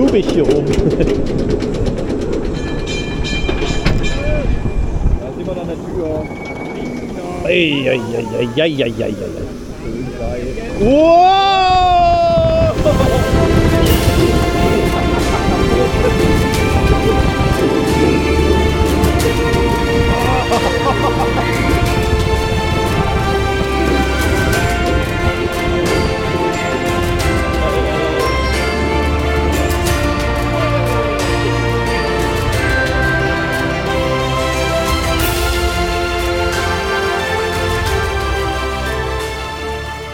zugig hier oben. Da sind wir an der Tür. Eieieiei. Wow!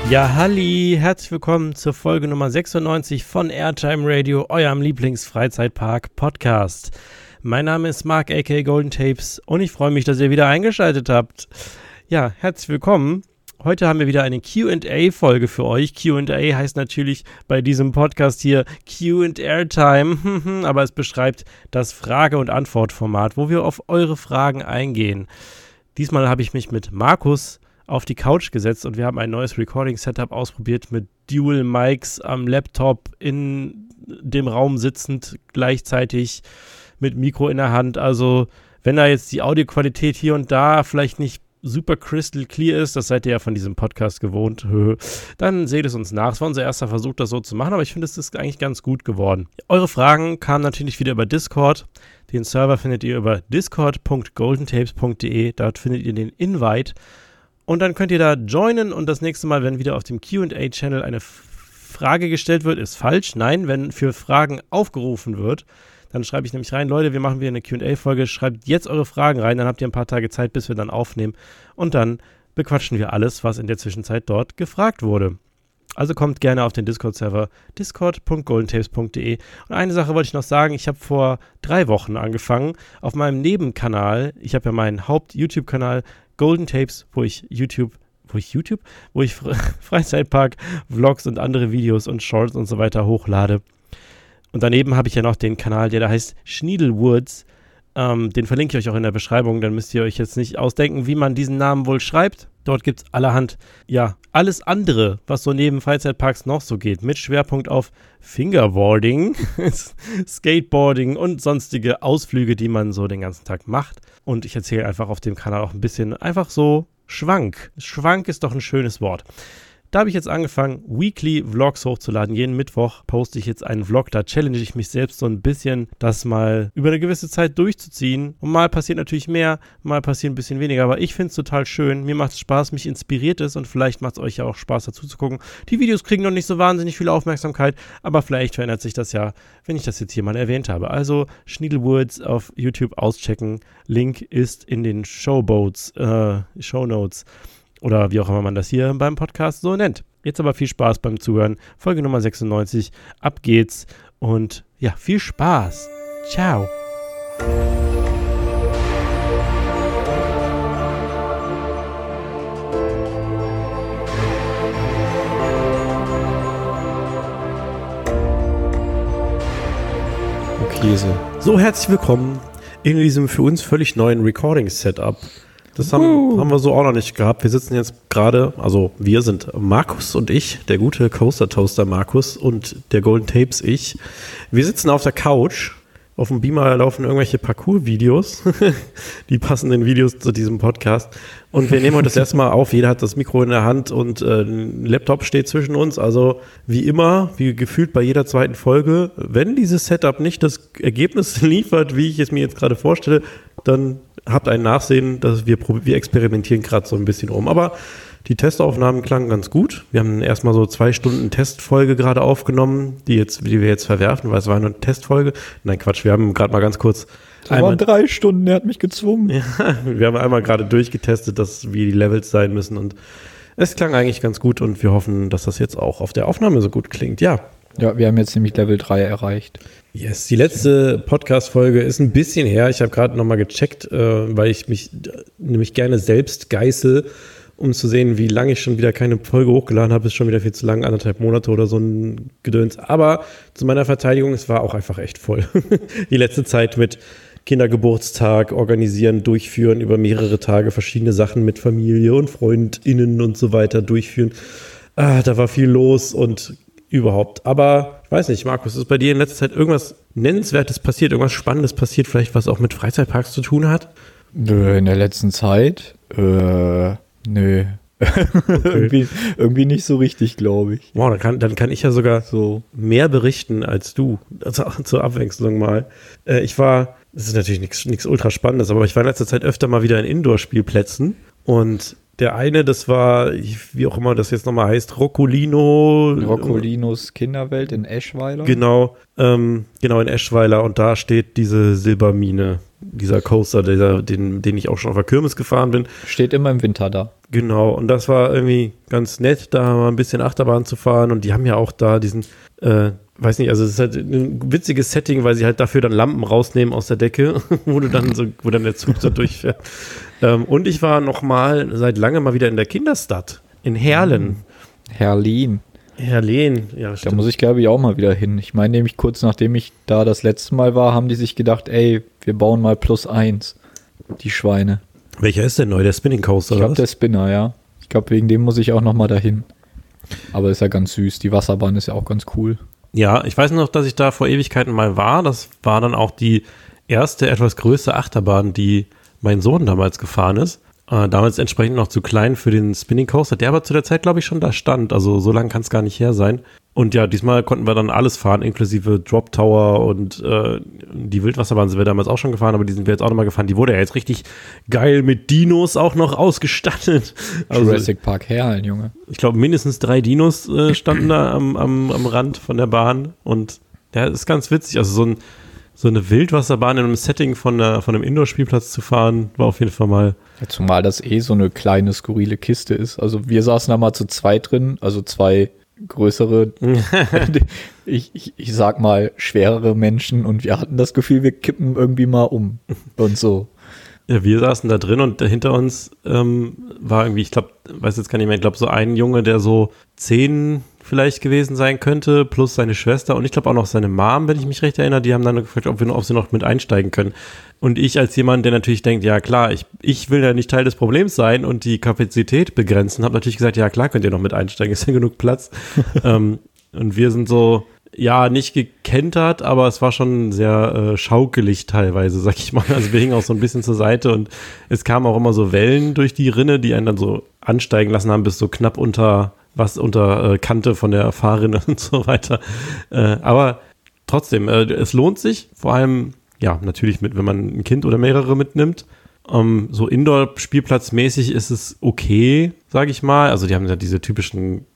Ja, Halli, herzlich willkommen zur Folge Nummer 96 von Airtime Radio, eurem Lieblingsfreizeitpark-Podcast. Mein Name ist Mark aka Golden Tapes und ich freue mich, dass ihr wieder eingeschaltet habt. Ja, herzlich willkommen. Heute haben wir wieder eine QA-Folge für euch. QA heißt natürlich bei diesem Podcast hier QA Airtime, aber es beschreibt das Frage- und Antwortformat, wo wir auf eure Fragen eingehen. Diesmal habe ich mich mit Markus auf die Couch gesetzt und wir haben ein neues Recording-Setup ausprobiert mit Dual Mics am Laptop in dem Raum sitzend gleichzeitig mit Mikro in der Hand. Also wenn da jetzt die Audioqualität hier und da vielleicht nicht super crystal clear ist, das seid ihr ja von diesem Podcast gewohnt, dann seht es uns nach. Es war unser erster Versuch, das so zu machen, aber ich finde, es ist eigentlich ganz gut geworden. Eure Fragen kamen natürlich wieder über Discord. Den Server findet ihr über discord.goldentapes.de. Dort findet ihr den Invite. Und dann könnt ihr da joinen und das nächste Mal, wenn wieder auf dem QA-Channel eine Frage gestellt wird, ist falsch. Nein, wenn für Fragen aufgerufen wird, dann schreibe ich nämlich rein, Leute, wir machen wieder eine QA-Folge, schreibt jetzt eure Fragen rein, dann habt ihr ein paar Tage Zeit, bis wir dann aufnehmen. Und dann bequatschen wir alles, was in der Zwischenzeit dort gefragt wurde. Also kommt gerne auf den Discord-Server discord.goldentapes.de. Und eine Sache wollte ich noch sagen, ich habe vor drei Wochen angefangen, auf meinem Nebenkanal, ich habe ja meinen Haupt-YouTube-Kanal Golden Tapes, wo ich YouTube, wo ich YouTube, wo ich Freizeitpark, Vlogs und andere Videos und Shorts und so weiter hochlade. Und daneben habe ich ja noch den Kanal, der da heißt Schniedelwoods. Ähm, den verlinke ich euch auch in der Beschreibung, dann müsst ihr euch jetzt nicht ausdenken, wie man diesen Namen wohl schreibt. Dort gibt es allerhand, ja, alles andere, was so neben Freizeitparks noch so geht, mit Schwerpunkt auf Fingerboarding, Skateboarding und sonstige Ausflüge, die man so den ganzen Tag macht. Und ich erzähle einfach auf dem Kanal auch ein bisschen einfach so Schwank. Schwank ist doch ein schönes Wort. Da habe ich jetzt angefangen, Weekly Vlogs hochzuladen. Jeden Mittwoch poste ich jetzt einen Vlog. Da challenge ich mich selbst so ein bisschen, das mal über eine gewisse Zeit durchzuziehen. Und mal passiert natürlich mehr, mal passiert ein bisschen weniger. Aber ich finde es total schön. Mir macht es Spaß, mich inspiriert es und vielleicht macht es euch ja auch Spaß dazu zu gucken. Die Videos kriegen noch nicht so wahnsinnig viel Aufmerksamkeit, aber vielleicht verändert sich das ja, wenn ich das jetzt hier mal erwähnt habe. Also Schniedelwoods auf YouTube auschecken. Link ist in den Showboats, äh, Shownotes. Oder wie auch immer man das hier beim Podcast so nennt. Jetzt aber viel Spaß beim Zuhören. Folge Nummer 96. Ab geht's. Und ja, viel Spaß. Ciao. Okay, so. So, herzlich willkommen in diesem für uns völlig neuen Recording-Setup. Das haben, haben wir so auch noch nicht gehabt. Wir sitzen jetzt gerade, also wir sind Markus und ich, der gute Coaster Toaster Markus und der Golden Tapes ich. Wir sitzen auf der Couch. Auf dem Beamer laufen irgendwelche Parcours-Videos, die passenden Videos zu diesem Podcast. Und wir nehmen heute das erste Mal auf. Jeder hat das Mikro in der Hand und äh, ein Laptop steht zwischen uns. Also wie immer, wie gefühlt bei jeder zweiten Folge, wenn dieses Setup nicht das Ergebnis liefert, wie ich es mir jetzt gerade vorstelle, dann habt ein Nachsehen, dass wir, wir experimentieren gerade so ein bisschen rum. Aber die Testaufnahmen klangen ganz gut. Wir haben erstmal so zwei Stunden Testfolge gerade aufgenommen, die, jetzt, die wir jetzt verwerfen, weil es war eine Testfolge. Nein, Quatsch, wir haben gerade mal ganz kurz. Das waren drei Stunden, er hat mich gezwungen. Ja, wir haben einmal gerade durchgetestet, dass wie die Levels sein müssen und es klang eigentlich ganz gut und wir hoffen, dass das jetzt auch auf der Aufnahme so gut klingt. Ja. Ja, wir haben jetzt nämlich Level 3 erreicht. Yes, die letzte Podcast-Folge ist ein bisschen her. Ich habe gerade nochmal gecheckt, äh, weil ich mich nämlich gerne selbst geißel, um zu sehen, wie lange ich schon wieder keine Folge hochgeladen habe. Ist schon wieder viel zu lang, anderthalb Monate oder so ein Gedöns. Aber zu meiner Verteidigung, es war auch einfach echt voll. die letzte Zeit mit Kindergeburtstag organisieren, durchführen, über mehrere Tage verschiedene Sachen mit Familie und FreundInnen und so weiter durchführen. Ah, da war viel los und überhaupt. Aber ich weiß nicht, Markus, ist bei dir in letzter Zeit irgendwas Nennenswertes passiert, irgendwas Spannendes passiert, vielleicht was auch mit Freizeitparks zu tun hat? Nö, in der letzten Zeit? Äh, nö. irgendwie, irgendwie nicht so richtig, glaube ich. Wow, dann kann, dann kann ich ja sogar so mehr berichten als du. Also, zur Abwechslung mal. Äh, ich war, das ist natürlich nichts ultra Spannendes, aber ich war in letzter Zeit öfter mal wieder in Indoor-Spielplätzen und der eine, das war, wie auch immer das jetzt nochmal heißt, Roccolino. Roccolinos Kinderwelt in Eschweiler. Genau, ähm, genau in Eschweiler und da steht diese Silbermine, dieser Coaster, dieser, den, den ich auch schon auf der Kirmes gefahren bin. Steht immer im Winter da. Genau, und das war irgendwie ganz nett, da mal ein bisschen Achterbahn zu fahren und die haben ja auch da diesen, äh, weiß nicht, also es ist halt ein witziges Setting, weil sie halt dafür dann Lampen rausnehmen aus der Decke, wo du dann so, wo dann der Zug so durchfährt. Ähm, und ich war noch mal seit langem mal wieder in der Kinderstadt in Herlen. Herlin. Herlen, ja, Da muss ich, glaube ich, auch mal wieder hin. Ich meine, nämlich kurz nachdem ich da das letzte Mal war, haben die sich gedacht, ey, wir bauen mal plus eins. Die Schweine. Welcher ist denn neu? Der Spinning Coaster, Ich glaube, der Spinner, ja. Ich glaube, wegen dem muss ich auch noch mal dahin. Aber ist ja ganz süß. Die Wasserbahn ist ja auch ganz cool. Ja, ich weiß noch, dass ich da vor Ewigkeiten mal war. Das war dann auch die erste etwas größere Achterbahn, die mein Sohn damals gefahren ist. Äh, damals entsprechend noch zu klein für den Spinning Coaster, der aber zu der Zeit, glaube ich, schon da stand. Also so lange kann es gar nicht her sein. Und ja, diesmal konnten wir dann alles fahren, inklusive Drop Tower und äh, die Wildwasserbahn sind wir damals auch schon gefahren, aber die sind wir jetzt auch nochmal gefahren. Die wurde ja jetzt richtig geil mit Dinos auch noch ausgestattet. Also Jurassic Park Herlen, Junge. ich glaube, mindestens drei Dinos äh, standen da am, am, am Rand von der Bahn. Und ja, ist ganz witzig. Also so, ein, so eine Wildwasserbahn in einem Setting von, einer, von einem Indoor-Spielplatz zu fahren, war auf jeden Fall mal. Ja, zumal das eh so eine kleine, skurrile Kiste ist. Also wir saßen da mal zu zweit drin, also zwei größere, ich, ich, ich sag mal, schwerere Menschen und wir hatten das Gefühl, wir kippen irgendwie mal um und so. Ja, wir saßen da drin und hinter uns ähm, war irgendwie, ich glaube, weiß jetzt gar nicht mehr, ich glaube, so ein Junge, der so zehn vielleicht gewesen sein könnte, plus seine Schwester und ich glaube auch noch seine Mom, wenn ich mich recht erinnere, die haben dann gefragt, ob wir ob sie noch mit einsteigen können. Und ich als jemand, der natürlich denkt, ja klar, ich, ich will ja nicht Teil des Problems sein und die Kapazität begrenzen, habe natürlich gesagt, ja klar, könnt ihr noch mit einsteigen, ist ja genug Platz. ähm, und wir sind so, ja, nicht gekentert, aber es war schon sehr äh, schaukelig teilweise, sag ich mal. Also wir hingen auch so ein bisschen zur Seite und es kamen auch immer so Wellen durch die Rinne, die einen dann so ansteigen lassen haben, bis so knapp unter was unter äh, Kante von der Fahrrinne und so weiter. Äh, aber trotzdem, äh, es lohnt sich, vor allem, ja, natürlich mit, wenn man ein Kind oder mehrere mitnimmt. Ähm, so Indoor-Spielplatzmäßig ist es okay, sage ich mal. Also die haben ja diese typischen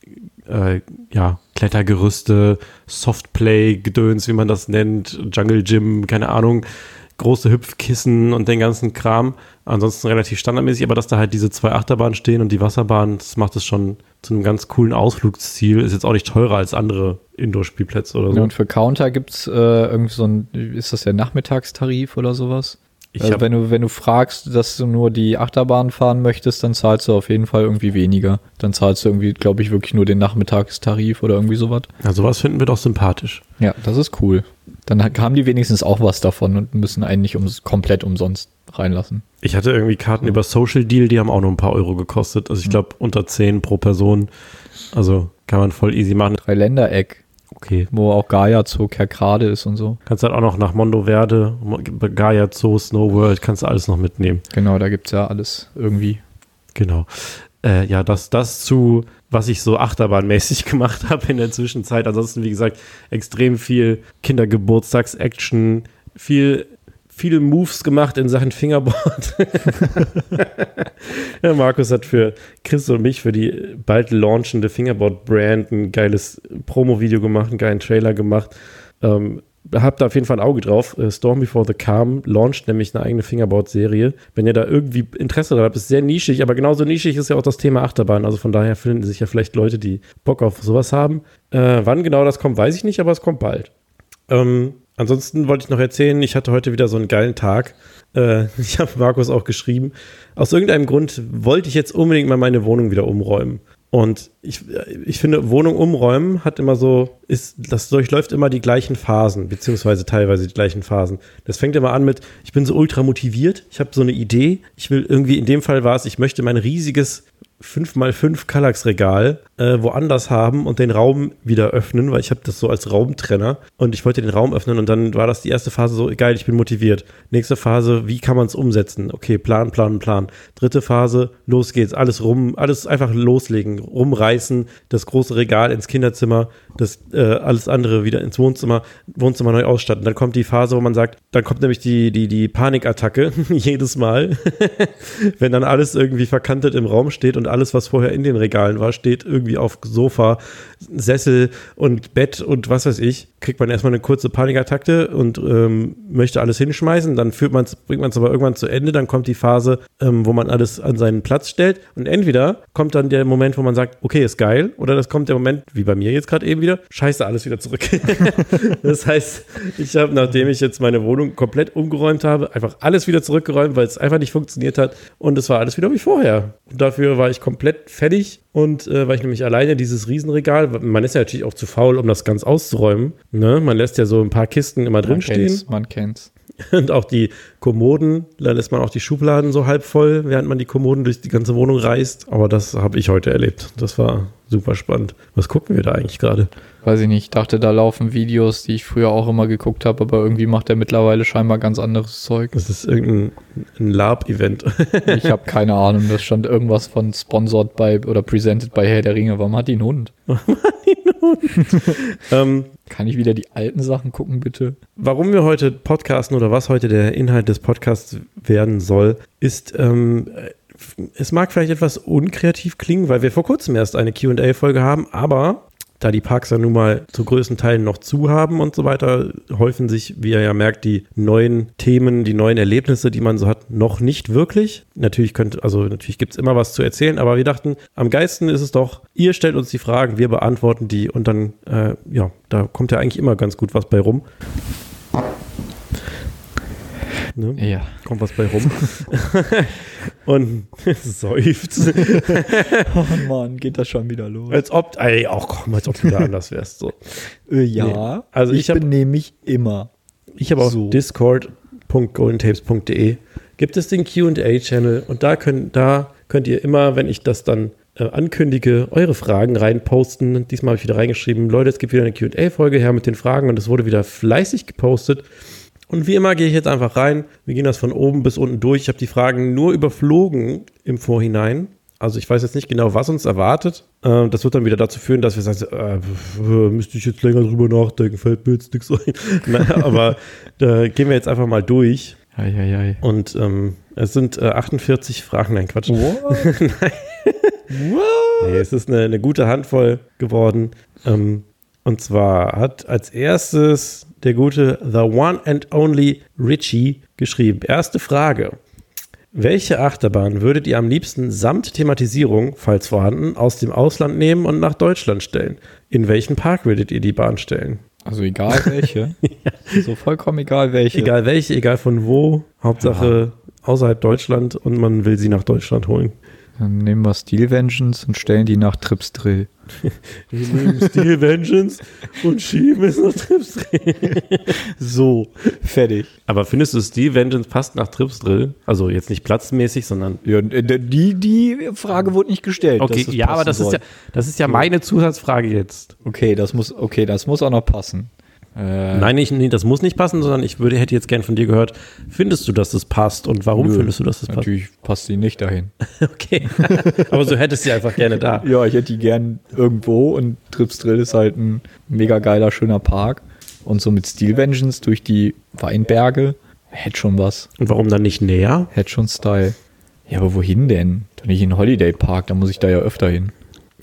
äh, ja, Klettergerüste, Softplay-Gedöns, wie man das nennt, Jungle Gym, keine Ahnung, große Hüpfkissen und den ganzen Kram. Ansonsten relativ standardmäßig, aber dass da halt diese zwei Achterbahnen stehen und die Wasserbahn, das macht es schon zu einem ganz coolen Ausflugsziel. Ist jetzt auch nicht teurer als andere Indoor-Spielplätze oder so. Ja, und für Counter gibt's äh, irgendwie so ein, ist das der Nachmittagstarif oder sowas? Ich also wenn du, wenn du fragst, dass du nur die Achterbahn fahren möchtest, dann zahlst du auf jeden Fall irgendwie weniger. Dann zahlst du irgendwie, glaube ich, wirklich nur den Nachmittagstarif oder irgendwie sowas. Ja, sowas finden wir doch sympathisch. Ja, das ist cool. Dann ha- haben die wenigstens auch was davon und müssen einen nicht ums, komplett umsonst reinlassen. Ich hatte irgendwie Karten über Social Deal, die haben auch nur ein paar Euro gekostet. Also ich glaube unter 10 pro Person. Also kann man voll easy machen. Dreiländereck, Okay. wo auch Gaia Zoo Kerkrade ist und so. Kannst halt auch noch nach Mondo Verde, Gaia Zoo, Snow World, kannst du alles noch mitnehmen. Genau, da gibt's ja alles irgendwie. Genau. Äh, ja, das, das zu, was ich so achterbahnmäßig gemacht habe in der Zwischenzeit. Ansonsten, wie gesagt, extrem viel Kindergeburtstags-Action, viel, viele Moves gemacht in Sachen Fingerboard. ja, Markus hat für Chris und mich für die bald launchende Fingerboard-Brand ein geiles Promo-Video gemacht, einen geilen Trailer gemacht. Ähm, habt da auf jeden Fall ein Auge drauf. Äh, Storm Before the Calm launcht nämlich eine eigene Fingerboard-Serie. Wenn ihr da irgendwie Interesse daran habt, ist sehr nischig, aber genauso nischig ist ja auch das Thema Achterbahn. Also von daher finden sich ja vielleicht Leute, die Bock auf sowas haben. Äh, wann genau das kommt, weiß ich nicht, aber es kommt bald. Ähm, ansonsten wollte ich noch erzählen, ich hatte heute wieder so einen geilen Tag. Äh, ich habe Markus auch geschrieben. Aus irgendeinem Grund wollte ich jetzt unbedingt mal meine Wohnung wieder umräumen. Und ich, ich finde, Wohnung umräumen hat immer so, ist, das durchläuft immer die gleichen Phasen, beziehungsweise teilweise die gleichen Phasen. Das fängt immer an mit, ich bin so ultra motiviert, ich habe so eine Idee, ich will irgendwie, in dem Fall war es, ich möchte mein riesiges 5x5 Kallax-Regal äh, woanders haben und den Raum wieder öffnen, weil ich habe das so als Raumtrenner und ich wollte den Raum öffnen und dann war das die erste Phase so, geil, ich bin motiviert. Nächste Phase, wie kann man es umsetzen? Okay, Plan, Plan, Plan. Dritte Phase, los geht's, alles rum, alles einfach loslegen, rumreißen, das große Regal ins Kinderzimmer, das äh, alles andere wieder ins Wohnzimmer, Wohnzimmer neu ausstatten. Dann kommt die Phase, wo man sagt, dann kommt nämlich die, die, die Panikattacke jedes Mal, wenn dann alles irgendwie verkantet im Raum steht und alles, was vorher in den Regalen war, steht irgendwie auf Sofa, Sessel und Bett und was weiß ich, kriegt man erstmal eine kurze Panikattacke und ähm, möchte alles hinschmeißen. Dann führt man's, bringt man es aber irgendwann zu Ende. Dann kommt die Phase, ähm, wo man alles an seinen Platz stellt. Und entweder kommt dann der Moment, wo man sagt, okay, ist geil, oder das kommt der Moment, wie bei mir jetzt gerade eben wieder, scheiße, alles wieder zurück. das heißt, ich habe, nachdem ich jetzt meine Wohnung komplett umgeräumt habe, einfach alles wieder zurückgeräumt, weil es einfach nicht funktioniert hat. Und es war alles wieder wie vorher. Und dafür war ich komplett fertig und äh, weil ich nämlich alleine dieses Riesenregal, man ist ja natürlich auch zu faul, um das ganz auszuräumen. Ne? Man lässt ja so ein paar Kisten immer drinstehen. Man kennt's. Und auch die Kommoden, da lässt man auch die Schubladen so halb voll, während man die Kommoden durch die ganze Wohnung reißt. Aber das habe ich heute erlebt. Das war super spannend. Was gucken wir da eigentlich gerade? Weiß ich nicht. Ich dachte, da laufen Videos, die ich früher auch immer geguckt habe, aber irgendwie macht er mittlerweile scheinbar ganz anderes Zeug. Das ist irgendein ein Lab-Event. ich habe keine Ahnung. Das stand irgendwas von sponsored bei oder presented bei Herr der Ringe. Warum hat die einen Hund? Warum hat die einen Hund? ähm, Kann ich wieder die alten Sachen gucken, bitte? Warum wir heute podcasten oder was heute der Inhalt des Podcasts werden soll, ist, ähm, es mag vielleicht etwas unkreativ klingen, weil wir vor kurzem erst eine QA-Folge haben, aber da die Parks ja nun mal zu größten Teilen noch zu haben und so weiter, häufen sich, wie ihr ja merkt, die neuen Themen, die neuen Erlebnisse, die man so hat, noch nicht wirklich. Natürlich könnte, also natürlich gibt es immer was zu erzählen, aber wir dachten, am geisten ist es doch, ihr stellt uns die Fragen, wir beantworten die und dann, äh, ja, da kommt ja eigentlich immer ganz gut was bei rum. Ne? Ja. Kommt was bei rum. und seufzt. oh Mann, geht das schon wieder los. Als ob, ey, auch komm, als ob du da anders wärst. So. Äh, ja, nee. also ich, ich benehme mich immer. Ich habe auf so. discord.goldentapes.de gibt es den Q&A-Channel und da, können, da könnt ihr immer, wenn ich das dann äh, ankündige, eure Fragen reinposten. Diesmal habe ich wieder reingeschrieben, Leute, es gibt wieder eine Q&A-Folge her mit den Fragen und es wurde wieder fleißig gepostet. Und wie immer gehe ich jetzt einfach rein. Wir gehen das von oben bis unten durch. Ich habe die Fragen nur überflogen im Vorhinein. Also ich weiß jetzt nicht genau, was uns erwartet. Äh, das wird dann wieder dazu führen, dass wir sagen, äh, müsste ich jetzt länger drüber nachdenken, fällt mir jetzt nichts ein. Na, aber da gehen wir jetzt einfach mal durch. Ei, ei, ei. Und ähm, es sind äh, 48 Fragen. Nein, Quatsch. Nein. nee, es ist eine, eine gute Handvoll geworden. Ähm, und zwar hat als erstes der gute The One and Only Richie geschrieben. Erste Frage. Welche Achterbahn würdet ihr am liebsten samt Thematisierung, falls vorhanden, aus dem Ausland nehmen und nach Deutschland stellen? In welchen Park würdet ihr die Bahn stellen? Also egal welche. ja. So vollkommen egal welche. Egal welche, egal von wo. Hauptsache ja. außerhalb Deutschland und man will sie nach Deutschland holen. Dann nehmen wir Steel Vengeance und stellen die nach Trips Drill. Wir nehmen Steel Vengeance und schieben es nach Trips Drill. so, fertig. Aber findest du, Steel Vengeance passt nach Trips Drill? Also jetzt nicht platzmäßig, sondern. Ja, die, die Frage wurde nicht gestellt. Okay, ja, aber das ist ja, das ist ja meine Zusatzfrage jetzt. Okay, das muss, okay, das muss auch noch passen. Äh, Nein, nicht, nee, das muss nicht passen, sondern ich würde, hätte jetzt gern von dir gehört, findest du, dass das passt und warum nö, findest du, dass das passt? Natürlich passt sie nicht dahin. okay. Aber so hättest du sie einfach gerne da. Ja, ich hätte die gern irgendwo und Trips Drill ist halt ein mega geiler, schöner Park. Und so mit Steel Vengeance durch die Weinberge hätte schon was. Und warum dann nicht näher? Hätte schon Style. Ja, aber wohin denn? Doch nicht in Holiday Park, da muss ich da ja öfter hin.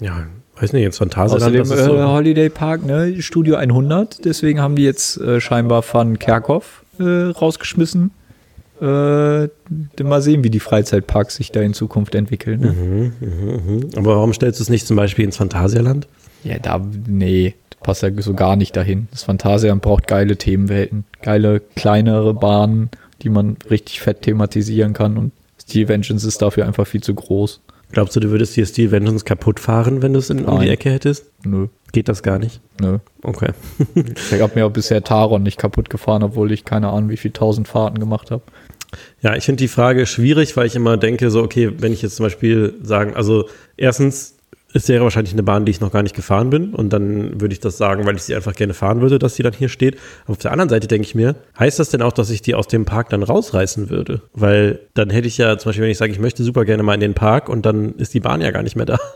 Ja, weiß nicht, jetzt Phantasialand. Außerdem so äh, Holiday Park, ne, Studio 100, deswegen haben die jetzt äh, scheinbar Van Kerkhoff äh, rausgeschmissen. Äh, mal sehen, wie die Freizeitparks sich da in Zukunft entwickeln. Ne? Mhm, mh, mh. Aber warum stellst du es nicht zum Beispiel ins Phantasialand? Ja, da, nee, passt ja so gar nicht dahin. Das Phantasialand braucht geile Themenwelten, geile, kleinere Bahnen, die man richtig fett thematisieren kann und Steel Vengeance ist dafür einfach viel zu groß. Glaubst du, du würdest hier Steel Vengeance kaputt fahren, wenn du es um die Ecke hättest? Nö. Geht das gar nicht? Nö. Okay. ich habe mir auch bisher Taron nicht kaputt gefahren, obwohl ich keine Ahnung, wie viel tausend Fahrten gemacht habe. Ja, ich finde die Frage schwierig, weil ich immer denke, so, okay, wenn ich jetzt zum Beispiel sagen, also erstens, es wäre wahrscheinlich eine Bahn, die ich noch gar nicht gefahren bin. Und dann würde ich das sagen, weil ich sie einfach gerne fahren würde, dass sie dann hier steht. Aber auf der anderen Seite denke ich mir, heißt das denn auch, dass ich die aus dem Park dann rausreißen würde? Weil dann hätte ich ja zum Beispiel, wenn ich sage, ich möchte super gerne mal in den Park und dann ist die Bahn ja gar nicht mehr da.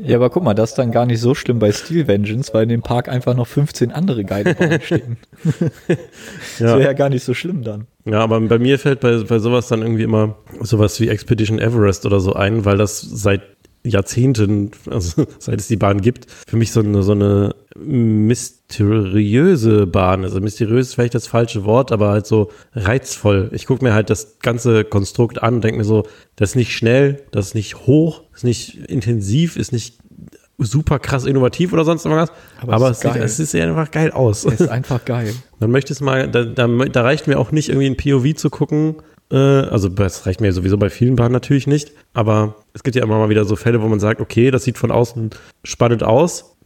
Ja, aber guck mal, das ist dann gar nicht so schlimm bei Steel Vengeance, weil in dem Park einfach noch 15 andere geile Bahnen stehen. das wäre ja gar nicht so schlimm dann. Ja, aber bei mir fällt bei, bei sowas dann irgendwie immer sowas wie Expedition Everest oder so ein, weil das seit Jahrzehnten, also seit es die Bahn gibt, für mich so eine, so eine mysteriöse Bahn. Also mysteriös ist vielleicht das falsche Wort, aber halt so reizvoll. Ich gucke mir halt das ganze Konstrukt an und denke mir so, das ist nicht schnell, das ist nicht hoch, das ist nicht intensiv, ist nicht super krass innovativ oder sonst irgendwas. Aber, aber es, sieht, es sieht einfach geil aus. Es ist einfach geil. Dann möchte es mal, da, da, da reicht mir auch nicht irgendwie ein POV zu gucken, äh, also das reicht mir sowieso bei vielen Bahnen natürlich nicht, aber es gibt ja immer mal wieder so Fälle, wo man sagt, okay, das sieht von außen spannend aus.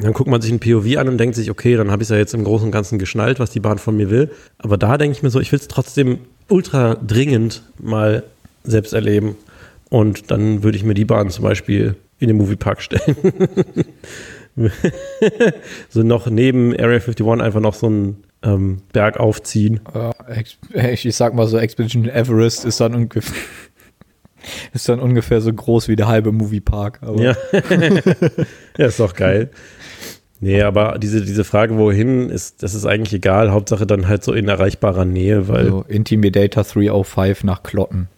Dann guckt man sich ein POV an und denkt sich, okay, dann habe ich es ja jetzt im Großen und Ganzen geschnallt, was die Bahn von mir will. Aber da denke ich mir so, ich will es trotzdem ultra dringend mal selbst erleben. Und dann würde ich mir die Bahn zum Beispiel in den Moviepark stellen. so noch neben Area 51 einfach noch so ein ähm, Berg aufziehen. ich, ich sag mal so, Expedition Everest ist dann ungefähr ist dann ungefähr so groß wie der halbe Moviepark. Ja. ja, ist doch geil. Nee, aber diese, diese Frage, wohin, ist, das ist eigentlich egal. Hauptsache dann halt so in erreichbarer Nähe, weil. So, Intimidator 305 nach Klotten.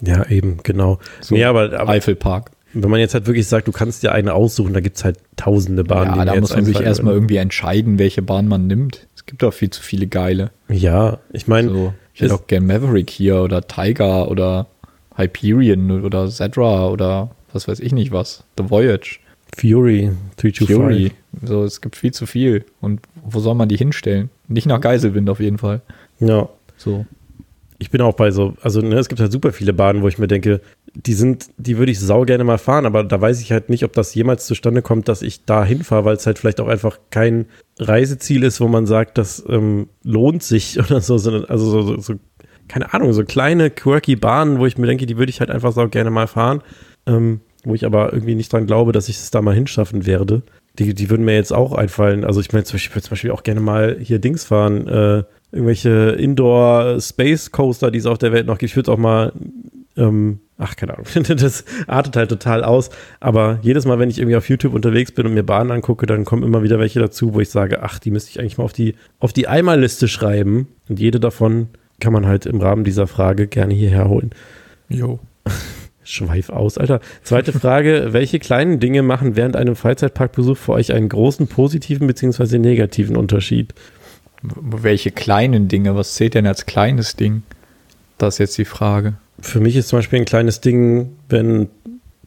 Ja, eben, genau. So, nee, aber, aber Eifelpark. Wenn man jetzt halt wirklich sagt, du kannst dir eine aussuchen, da gibt es halt tausende Bahnen. Ja, da muss man sich erstmal irgendwie entscheiden, welche Bahn man nimmt. Es gibt auch viel zu viele geile. Ja, ich meine. So, ich hätte auch gern Maverick hier oder Tiger oder Hyperion oder Zedra oder was weiß ich nicht was. The Voyage. Fury, 325. Fury. So, es gibt viel zu viel. Und wo soll man die hinstellen? Nicht nach Geiselwind auf jeden Fall. Ja. So ich bin auch bei so, also ne, es gibt halt super viele Bahnen, wo ich mir denke, die sind, die würde ich sau gerne mal fahren, aber da weiß ich halt nicht, ob das jemals zustande kommt, dass ich da hinfahre, weil es halt vielleicht auch einfach kein Reiseziel ist, wo man sagt, das ähm, lohnt sich oder so, sondern also so, so, so, keine Ahnung, so kleine, quirky Bahnen, wo ich mir denke, die würde ich halt einfach sau gerne mal fahren, ähm, wo ich aber irgendwie nicht dran glaube, dass ich es da mal hinschaffen werde. Die, die würden mir jetzt auch einfallen. Also ich meine, ich würde zum Beispiel auch gerne mal hier Dings fahren, äh, irgendwelche Indoor Space Coaster, die es auf der Welt noch gibt. Ich würde auch mal, ähm, ach, keine Ahnung, das artet halt total aus. Aber jedes Mal, wenn ich irgendwie auf YouTube unterwegs bin und mir Bahnen angucke, dann kommen immer wieder welche dazu, wo ich sage, ach, die müsste ich eigentlich mal auf die, auf die Einmalliste schreiben. Und jede davon kann man halt im Rahmen dieser Frage gerne hierher holen. Jo. Schweif aus, Alter. Zweite Frage: Welche kleinen Dinge machen während einem Freizeitparkbesuch für euch einen großen positiven bzw. negativen Unterschied? Welche kleinen Dinge? Was zählt denn als kleines Ding? Das ist jetzt die Frage. Für mich ist zum Beispiel ein kleines Ding, wenn,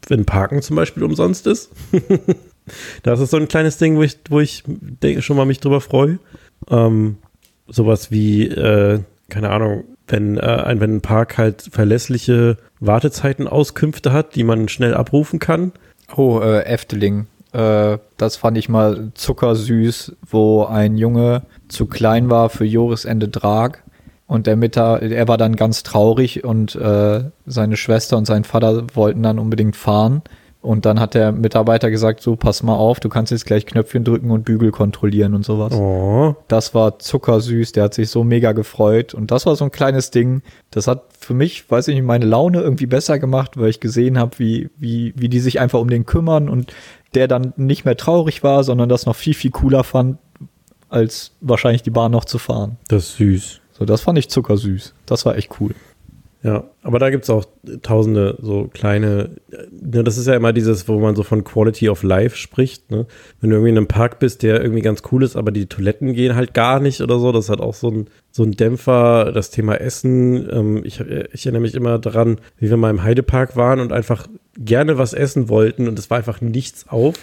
wenn Parken zum Beispiel umsonst ist. das ist so ein kleines Ding, wo ich, wo ich denke, schon mal mich drüber freue. Ähm, sowas wie, äh, keine Ahnung, wenn, äh, ein, wenn ein Park halt verlässliche Wartezeitenauskünfte hat, die man schnell abrufen kann. Oh, äh, Efteling. Äh, das fand ich mal zuckersüß, wo ein Junge zu klein war für Joris Ende Drag. Und der Mittag, er war dann ganz traurig und äh, seine Schwester und sein Vater wollten dann unbedingt fahren. Und dann hat der Mitarbeiter gesagt, so, pass mal auf, du kannst jetzt gleich Knöpfchen drücken und Bügel kontrollieren und sowas. Oh. Das war zuckersüß, der hat sich so mega gefreut. Und das war so ein kleines Ding. Das hat für mich, weiß ich nicht, meine Laune irgendwie besser gemacht, weil ich gesehen habe, wie, wie, wie die sich einfach um den kümmern und der dann nicht mehr traurig war, sondern das noch viel, viel cooler fand, als wahrscheinlich die Bahn noch zu fahren. Das ist süß. Das fand ich zuckersüß. Das war echt cool. Ja, aber da gibt es auch tausende so kleine, ne, das ist ja immer dieses, wo man so von Quality of Life spricht, ne? Wenn du irgendwie in einem Park bist, der irgendwie ganz cool ist, aber die Toiletten gehen halt gar nicht oder so, das hat auch so ein, so ein Dämpfer, das Thema Essen. Ähm, ich, ich erinnere mich immer daran, wie wir mal im Heidepark waren und einfach gerne was essen wollten und es war einfach nichts auf.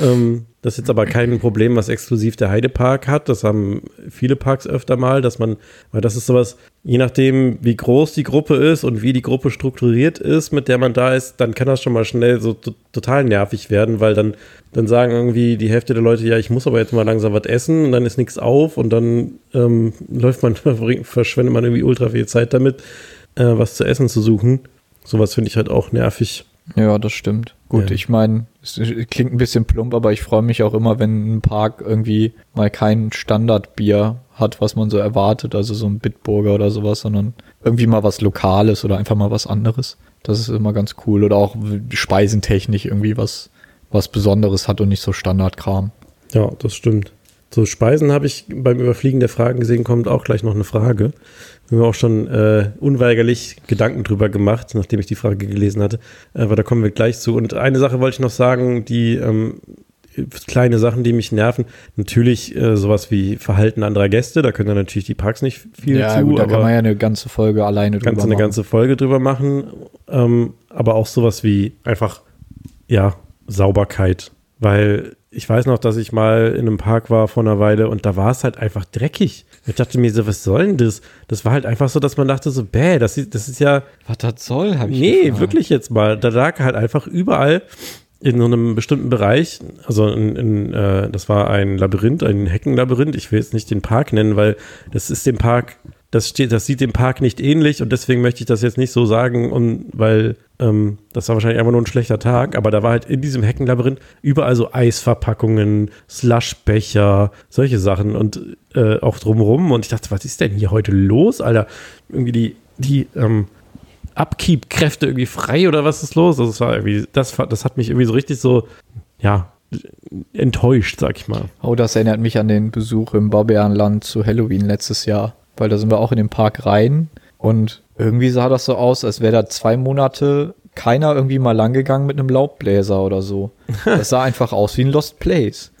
Ähm, das ist jetzt aber kein Problem, was exklusiv der Heidepark hat. Das haben viele Parks öfter mal, dass man, weil das ist sowas, je nachdem, wie groß die Gruppe ist und wie die Gruppe strukturiert ist, mit der man da ist, dann kann das schon mal schnell so total nervig werden, weil dann, dann sagen irgendwie die Hälfte der Leute, ja, ich muss aber jetzt mal langsam was essen und dann ist nichts auf und dann ähm, läuft man, verschwendet man irgendwie ultra viel Zeit damit, äh, was zu essen zu suchen. Sowas finde ich halt auch nervig. Ja, das stimmt. Gut, ja. ich meine, es klingt ein bisschen plump, aber ich freue mich auch immer, wenn ein Park irgendwie mal kein Standardbier hat, was man so erwartet, also so ein Bitburger oder sowas, sondern irgendwie mal was Lokales oder einfach mal was anderes. Das ist immer ganz cool. Oder auch speisentechnisch irgendwie was, was Besonderes hat und nicht so Standardkram. Ja, das stimmt. So Speisen habe ich beim Überfliegen der Fragen gesehen, kommt auch gleich noch eine Frage haben wir auch schon äh, unweigerlich Gedanken drüber gemacht, nachdem ich die Frage gelesen hatte. Aber da kommen wir gleich zu. Und eine Sache wollte ich noch sagen, die ähm, kleine Sachen, die mich nerven. Natürlich äh, sowas wie Verhalten anderer Gäste, da können dann natürlich die Parks nicht viel ja, zu. Gut, da kann man ja eine ganze Folge alleine drüber machen. Kannst du eine ganze Folge drüber machen. Ähm, aber auch sowas wie einfach, ja, Sauberkeit. Weil ich weiß noch, dass ich mal in einem Park war vor einer Weile und da war es halt einfach dreckig. Ich dachte mir so, was soll denn das? Das war halt einfach so, dass man dachte so, bäh, das, ist, das ist ja. Was das soll, habe ich Nee, gefragt. wirklich jetzt mal. Da lag halt einfach überall in so einem bestimmten Bereich, also in, in, äh, das war ein Labyrinth, ein Heckenlabyrinth. Ich will jetzt nicht den Park nennen, weil das ist dem Park das steht, das sieht dem Park nicht ähnlich und deswegen möchte ich das jetzt nicht so sagen, und, weil ähm, das war wahrscheinlich einfach nur ein schlechter Tag, aber da war halt in diesem Heckenlabyrinth überall so Eisverpackungen, Slushbecher, solche Sachen und äh, auch drumrum und ich dachte, was ist denn hier heute los, Alter? Irgendwie die, die, ähm, Upkeep-Kräfte irgendwie frei oder was ist los? Also das war irgendwie, das, das hat mich irgendwie so richtig so, ja, enttäuscht, sag ich mal. Oh, das erinnert mich an den Besuch im Barbärenland zu Halloween letztes Jahr weil da sind wir auch in den Park rein und irgendwie sah das so aus, als wäre da zwei Monate keiner irgendwie mal langgegangen mit einem Laubbläser oder so. Das sah einfach aus wie ein Lost Place.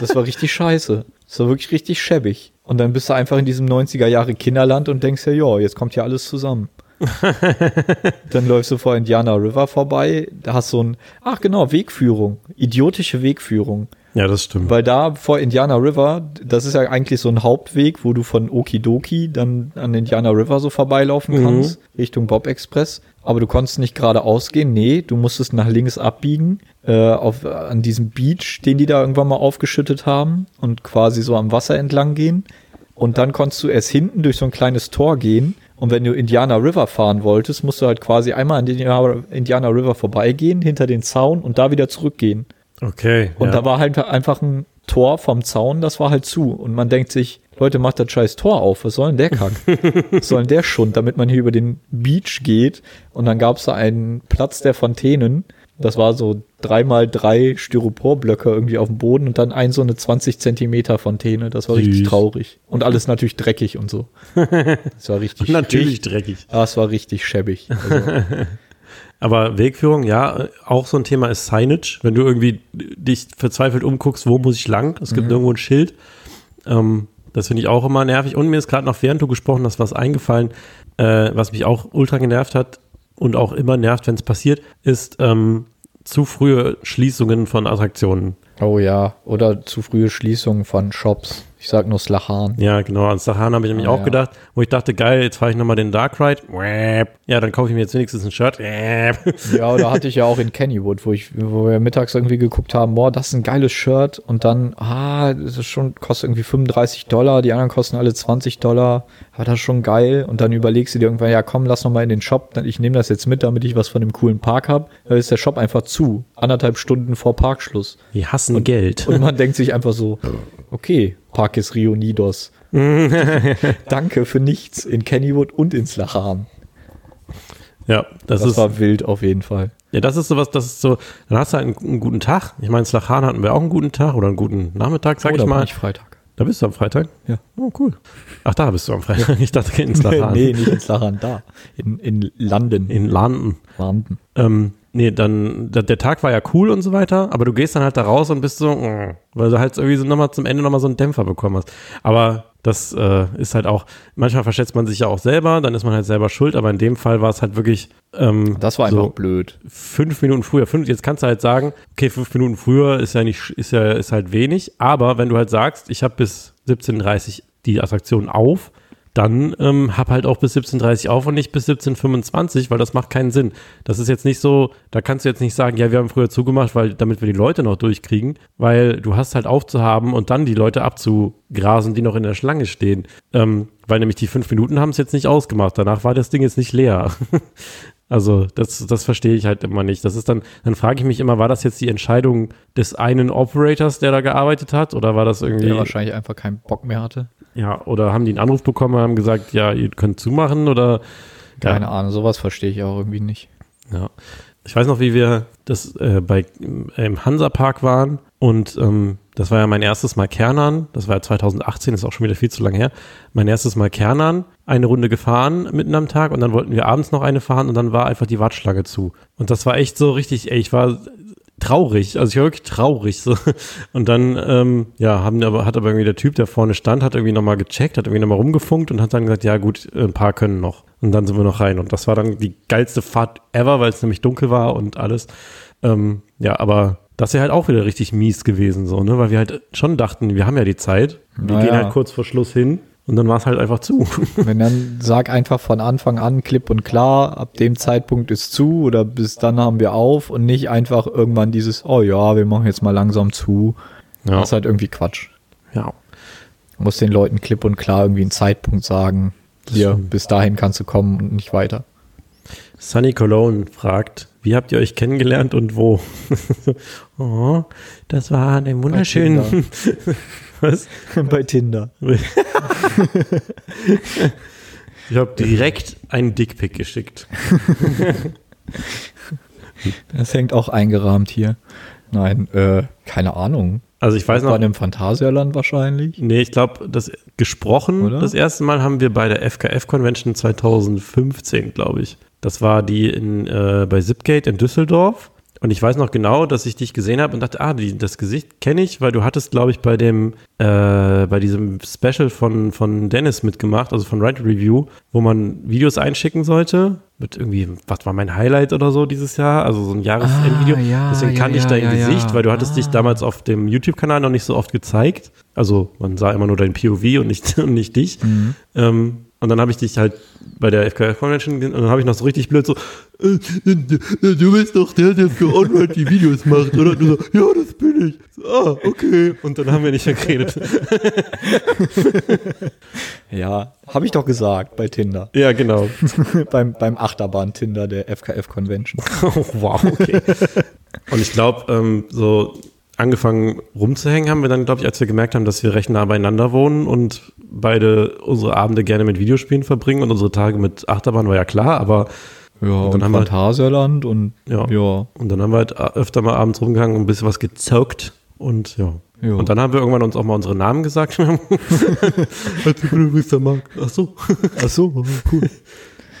Das war richtig scheiße. Das war wirklich richtig schäbig. Und dann bist du einfach in diesem 90er Jahre Kinderland und denkst ja, ja, jetzt kommt ja alles zusammen. dann läufst du vor Indiana River vorbei, da hast du so ein, ach genau, Wegführung, idiotische Wegführung. Ja, das stimmt. Weil da vor Indiana River, das ist ja eigentlich so ein Hauptweg, wo du von Okidoki dann an Indiana River so vorbeilaufen mhm. kannst, Richtung Bob Express. Aber du konntest nicht geradeaus gehen, nee, du musstest nach links abbiegen, äh, auf, an diesem Beach, den die da irgendwann mal aufgeschüttet haben und quasi so am Wasser entlang gehen. Und dann konntest du erst hinten durch so ein kleines Tor gehen. Und wenn du Indiana River fahren wolltest, musst du halt quasi einmal an Indiana River vorbeigehen, hinter den Zaun und da wieder zurückgehen. Okay. Und ja. da war halt einfach ein Tor vom Zaun, das war halt zu. Und man denkt sich, Leute, macht das scheiß Tor auf. Was soll denn der Kack? Was soll denn der Schund, damit man hier über den Beach geht? Und dann gab es da einen Platz der Fontänen. Das war so dreimal drei Styroporblöcke irgendwie auf dem Boden und dann ein so eine 20 Zentimeter Fontäne. Das war Süß. richtig traurig. Und alles natürlich dreckig und so. Das war richtig. natürlich dreckig. Ah, es war richtig schäbig. Also, Aber Wegführung, ja, auch so ein Thema ist Signage. Wenn du irgendwie dich verzweifelt umguckst, wo muss ich lang? Es gibt mhm. irgendwo ein Schild. Ähm, das finde ich auch immer nervig. Und mir ist gerade noch, während du gesprochen hast, was eingefallen, äh, was mich auch ultra genervt hat und auch immer nervt, wenn es passiert, ist ähm, zu frühe Schließungen von Attraktionen. Oh ja, oder zu frühe Schließungen von Shops. Ich sag nur Slachan. Ja, genau. An Slachan habe ich nämlich ah, auch ja. gedacht, wo ich dachte, geil, jetzt fahre ich nochmal den Dark Ride. Ja, dann kaufe ich mir jetzt wenigstens ein Shirt. Ja, da hatte ich ja auch in Kennywood, wo ich, wo wir mittags irgendwie geguckt haben, boah, das ist ein geiles Shirt und dann, ah, das ist schon, kostet irgendwie 35 Dollar, die anderen kosten alle 20 Dollar, aber das schon geil und dann überlegst du dir irgendwann, ja komm, lass nochmal in den Shop, ich nehme das jetzt mit, damit ich was von dem coolen Park habe. Da ist der Shop einfach zu, anderthalb Stunden vor Parkschluss. Wir hassen und, Geld. Und man denkt sich einfach so, okay, Parkes Reunidos. Danke für nichts in Kennywood und in Slachan. Ja, das, das ist, war wild auf jeden Fall. Ja, das ist sowas, das ist so, dann hast du halt einen, einen guten Tag. Ich meine, Slachan hatten wir auch einen guten Tag oder einen guten Nachmittag, sag oh, ich mal. Ich Freitag. Da bist du am Freitag? Ja. Oh, cool. Ach, da bist du am Freitag. Ich dachte in Slachan. nee, nicht in Slachan, da. In, in London. In London. London. Ähm, nee, dann, der Tag war ja cool und so weiter, aber du gehst dann halt da raus und bist so, mm, weil du halt irgendwie so nochmal zum Ende nochmal so einen Dämpfer bekommen hast. Aber Das äh, ist halt auch, manchmal verschätzt man sich ja auch selber, dann ist man halt selber schuld, aber in dem Fall war es halt wirklich. Ähm, das war einfach so blöd. Fünf Minuten früher. Fünf, jetzt kannst du halt sagen, okay, fünf Minuten früher ist ja nicht, ist ja, ist halt wenig, aber wenn du halt sagst, ich habe bis 17.30 Uhr die Attraktion auf, dann ähm, hab halt auch bis 17.30 Uhr auf und nicht bis 17.25, weil das macht keinen Sinn. Das ist jetzt nicht so, da kannst du jetzt nicht sagen, ja, wir haben früher zugemacht, weil damit wir die Leute noch durchkriegen, weil du hast halt aufzuhaben und dann die Leute abzugrasen, die noch in der Schlange stehen. Ähm, weil nämlich die fünf Minuten haben es jetzt nicht ausgemacht. Danach war das Ding jetzt nicht leer. Also das, das verstehe ich halt immer nicht. Das ist dann, dann frage ich mich immer, war das jetzt die Entscheidung des einen Operators, der da gearbeitet hat, oder war das irgendwie? Der wahrscheinlich einfach keinen Bock mehr hatte. Ja, oder haben die einen Anruf bekommen und haben gesagt, ja, ihr könnt zumachen oder? Keine ja. Ahnung, sowas verstehe ich auch irgendwie nicht. Ja. Ich weiß noch, wie wir das äh, bei im Hansa-Park waren und ähm, das war ja mein erstes Mal Kernern, das war ja 2018, ist auch schon wieder viel zu lange her. Mein erstes Mal Kernern, eine Runde gefahren mitten am Tag und dann wollten wir abends noch eine fahren und dann war einfach die Warteschlange zu. Und das war echt so richtig, ey, ich war traurig, also ich war wirklich traurig so. Und dann, ähm, ja, haben aber, hat aber irgendwie der Typ, der vorne stand, hat irgendwie nochmal gecheckt, hat irgendwie nochmal rumgefunkt und hat dann gesagt, ja gut, ein paar können noch. Und dann sind wir noch rein. Und das war dann die geilste Fahrt ever, weil es nämlich dunkel war und alles. Ähm, ja, aber das wäre halt auch wieder richtig mies gewesen, so, ne? Weil wir halt schon dachten, wir haben ja die Zeit. Wir naja. gehen halt kurz vor Schluss hin und dann war es halt einfach zu. Wenn dann sag einfach von Anfang an klipp und klar, ab dem Zeitpunkt ist zu oder bis dann haben wir auf und nicht einfach irgendwann dieses, oh ja, wir machen jetzt mal langsam zu. Ja. Das ist halt irgendwie Quatsch. Ja. Du musst den Leuten klipp und klar irgendwie einen Zeitpunkt sagen, hier, bis dahin kannst du kommen und nicht weiter. Sunny Cologne fragt, wie habt ihr euch kennengelernt und wo? oh, das war an dem wunderschönen. Was? Bei Tinder. ich habe direkt einen Dickpick geschickt. das hängt auch eingerahmt hier. Nein, äh, keine Ahnung. Also ich weiß noch. Bei einem Phantasialand wahrscheinlich? Nee, ich glaube, das gesprochen, Oder? das erste Mal haben wir bei der FKF Convention 2015, glaube ich. Das war die in, äh, bei Zipgate in Düsseldorf. Und ich weiß noch genau, dass ich dich gesehen habe und dachte, ah, die, das Gesicht kenne ich, weil du hattest, glaube ich, bei dem, äh, bei diesem Special von, von Dennis mitgemacht, also von Ride Review, wo man Videos einschicken sollte. Mit irgendwie, was war mein Highlight oder so dieses Jahr? Also so ein Jahresendvideo. Ah, ja, Deswegen kannte ja, ich dein ja, Gesicht, weil du hattest ah. dich damals auf dem YouTube-Kanal noch nicht so oft gezeigt. Also man sah immer nur dein POV und nicht, und nicht dich. Mhm. Ähm, und dann habe ich dich halt bei der FKF Convention und dann habe ich noch so richtig blöd so, äh, du bist doch der, der für Online die Videos macht, oder? Und du so, ja, das bin ich. So, ah, okay. Und dann haben wir nicht mehr geredet. ja, habe ich doch gesagt bei Tinder. Ja, genau. beim, beim Achterbahn-Tinder der FKF Convention. oh, wow, okay. Und ich glaube, ähm, so angefangen rumzuhängen haben wir dann, glaube ich, als wir gemerkt haben, dass wir recht nah beieinander wohnen und beide unsere Abende gerne mit Videospielen verbringen und unsere Tage mit Achterbahn war ja klar, aber ja, und dann und haben Phantasialand wir, und ja, ja. Und dann haben wir halt öfter mal abends rumgegangen und ein bisschen was gezockt und ja. ja. Und dann haben wir irgendwann uns auch mal unsere Namen gesagt. du bist der Marc. Ach so. Ach so, cool.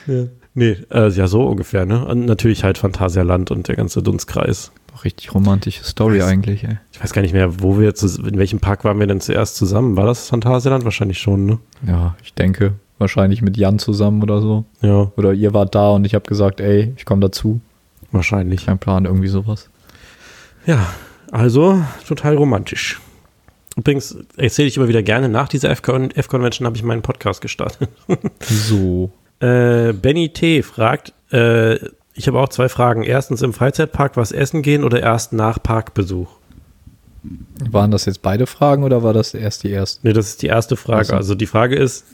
ja. Nee, äh, ja, so ungefähr, ne? Und natürlich halt Phantasialand und der ganze Dunstkreis. Richtig romantische Story weiß, eigentlich, ey. Ich weiß gar nicht mehr, wo wir, zu, in welchem Park waren wir denn zuerst zusammen? War das Phantasialand? Wahrscheinlich schon, ne? Ja, ich denke. Wahrscheinlich mit Jan zusammen oder so. Ja. Oder ihr wart da und ich habe gesagt, ey, ich komme dazu. Wahrscheinlich. Kein Plan, irgendwie sowas. Ja, also total romantisch. Übrigens erzähle ich immer wieder gerne, nach dieser F-Convention habe ich meinen Podcast gestartet. so. Äh, Benny T. fragt, äh, ich habe auch zwei Fragen. Erstens im Freizeitpark was essen gehen oder erst nach Parkbesuch? Waren das jetzt beide Fragen oder war das erst die erste? Nee, das ist die erste Frage. Also, also die Frage ist,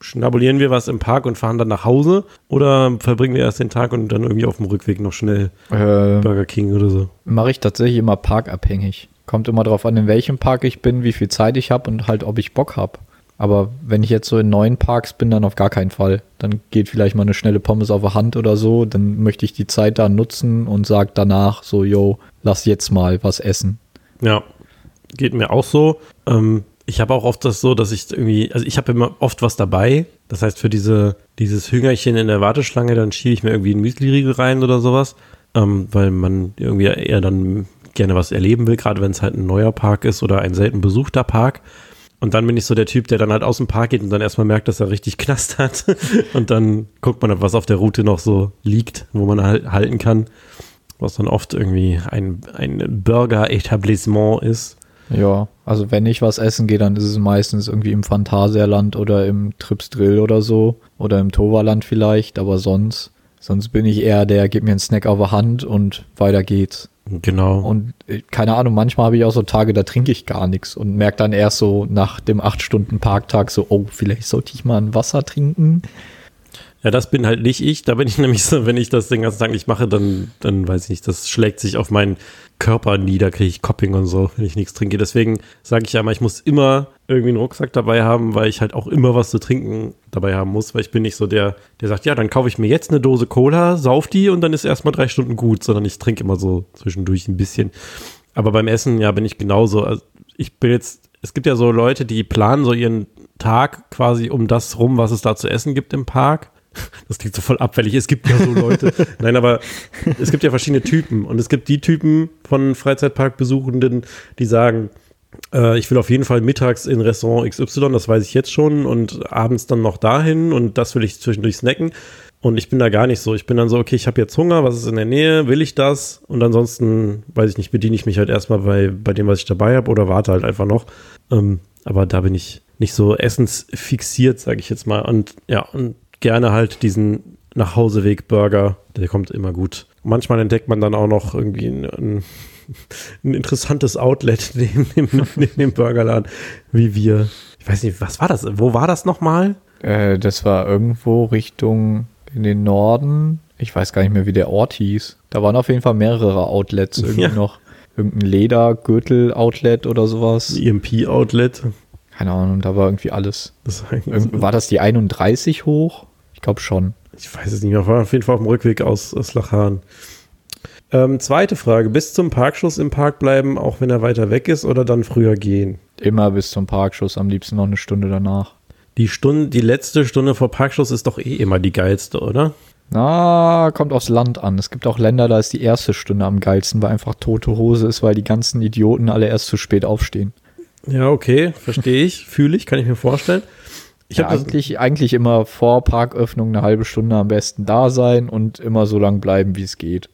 schnabulieren wir was im Park und fahren dann nach Hause oder verbringen wir erst den Tag und dann irgendwie auf dem Rückweg noch schnell äh, Burger King oder so? Mache ich tatsächlich immer parkabhängig. Kommt immer darauf an, in welchem Park ich bin, wie viel Zeit ich habe und halt, ob ich Bock habe. Aber wenn ich jetzt so in neuen Parks bin, dann auf gar keinen Fall. Dann geht vielleicht mal eine schnelle Pommes auf der Hand oder so. Dann möchte ich die Zeit da nutzen und sage danach so, yo, lass jetzt mal was essen. Ja, geht mir auch so. Ähm, ich habe auch oft das so, dass ich irgendwie, also ich habe immer oft was dabei. Das heißt, für diese, dieses Hüngerchen in der Warteschlange, dann schiebe ich mir irgendwie einen Müsli-Riegel rein oder sowas. Ähm, weil man irgendwie eher dann gerne was erleben will, gerade wenn es halt ein neuer Park ist oder ein selten besuchter Park. Und dann bin ich so der Typ, der dann halt aus dem Park geht und dann erstmal merkt, dass er richtig Knast hat. und dann guckt man, was auf der Route noch so liegt, wo man halt halten kann. Was dann oft irgendwie ein, ein Burger-Etablissement ist. Ja, also wenn ich was essen gehe, dann ist es meistens irgendwie im Phantasialand oder im Trips Drill oder so. Oder im Toverland vielleicht, aber sonst, sonst bin ich eher der, gib mir einen Snack auf der Hand und weiter geht's. Genau. Und äh, keine Ahnung, manchmal habe ich auch so Tage, da trinke ich gar nichts und merke dann erst so nach dem acht Stunden Parktag so, oh, vielleicht sollte ich mal ein Wasser trinken. Ja, das bin halt nicht ich. Da bin ich nämlich so, wenn ich das den ganzen Tag nicht mache, dann, dann weiß ich nicht, das schlägt sich auf meinen Körper nieder, kriege ich Copping und so, wenn ich nichts trinke. Deswegen sage ich ja immer, ich muss immer irgendwie einen Rucksack dabei haben, weil ich halt auch immer was zu trinken dabei haben muss, weil ich bin nicht so der, der sagt, ja, dann kaufe ich mir jetzt eine Dose Cola, sauf die und dann ist erstmal drei Stunden gut, sondern ich trinke immer so zwischendurch ein bisschen. Aber beim Essen, ja, bin ich genauso. Also ich bin jetzt, es gibt ja so Leute, die planen so ihren Tag quasi um das rum, was es da zu essen gibt im Park. Das klingt so voll abfällig. Es gibt ja so Leute. Nein, aber es gibt ja verschiedene Typen. Und es gibt die Typen von Freizeitparkbesuchenden, die sagen, äh, ich will auf jeden Fall mittags in Restaurant XY, das weiß ich jetzt schon, und abends dann noch dahin und das will ich zwischendurch snacken. Und ich bin da gar nicht so. Ich bin dann so, okay, ich habe jetzt Hunger, was ist in der Nähe, will ich das? Und ansonsten, weiß ich nicht, bediene ich mich halt erstmal bei, bei dem, was ich dabei habe oder warte halt einfach noch. Ähm, aber da bin ich nicht so essensfixiert, sage ich jetzt mal. Und ja, und gerne halt diesen Nachhauseweg-Burger. Der kommt immer gut. Manchmal entdeckt man dann auch noch irgendwie ein, ein, ein interessantes Outlet neben dem, neben dem Burgerladen, wie wir. Ich weiß nicht, was war das? Wo war das nochmal? Äh, das war irgendwo Richtung in den Norden. Ich weiß gar nicht mehr, wie der Ort hieß. Da waren auf jeden Fall mehrere Outlets irgendwie ja. noch. Irgendein Ledergürtel-Outlet oder sowas. EMP-Outlet. Keine Ahnung, da war irgendwie alles. Das war, war das die 31 hoch? Ich glaube schon. Ich weiß es nicht mehr. War auf jeden Fall auf dem Rückweg aus, aus Lachan. Ähm, zweite Frage: Bis zum Parkschuss im Park bleiben, auch wenn er weiter weg ist, oder dann früher gehen? Immer bis zum Parkschuss, am liebsten noch eine Stunde danach. Die Stunde, die letzte Stunde vor Parkschuss ist doch eh immer die geilste, oder? Na, kommt aufs Land an. Es gibt auch Länder, da ist die erste Stunde am geilsten, weil einfach tote Hose ist, weil die ganzen Idioten alle erst zu spät aufstehen. Ja, okay, verstehe ich, fühle ich, kann ich mir vorstellen. Ich ja, eigentlich, eigentlich immer vor Parköffnung eine halbe Stunde am besten da sein und immer so lang bleiben, wie es geht.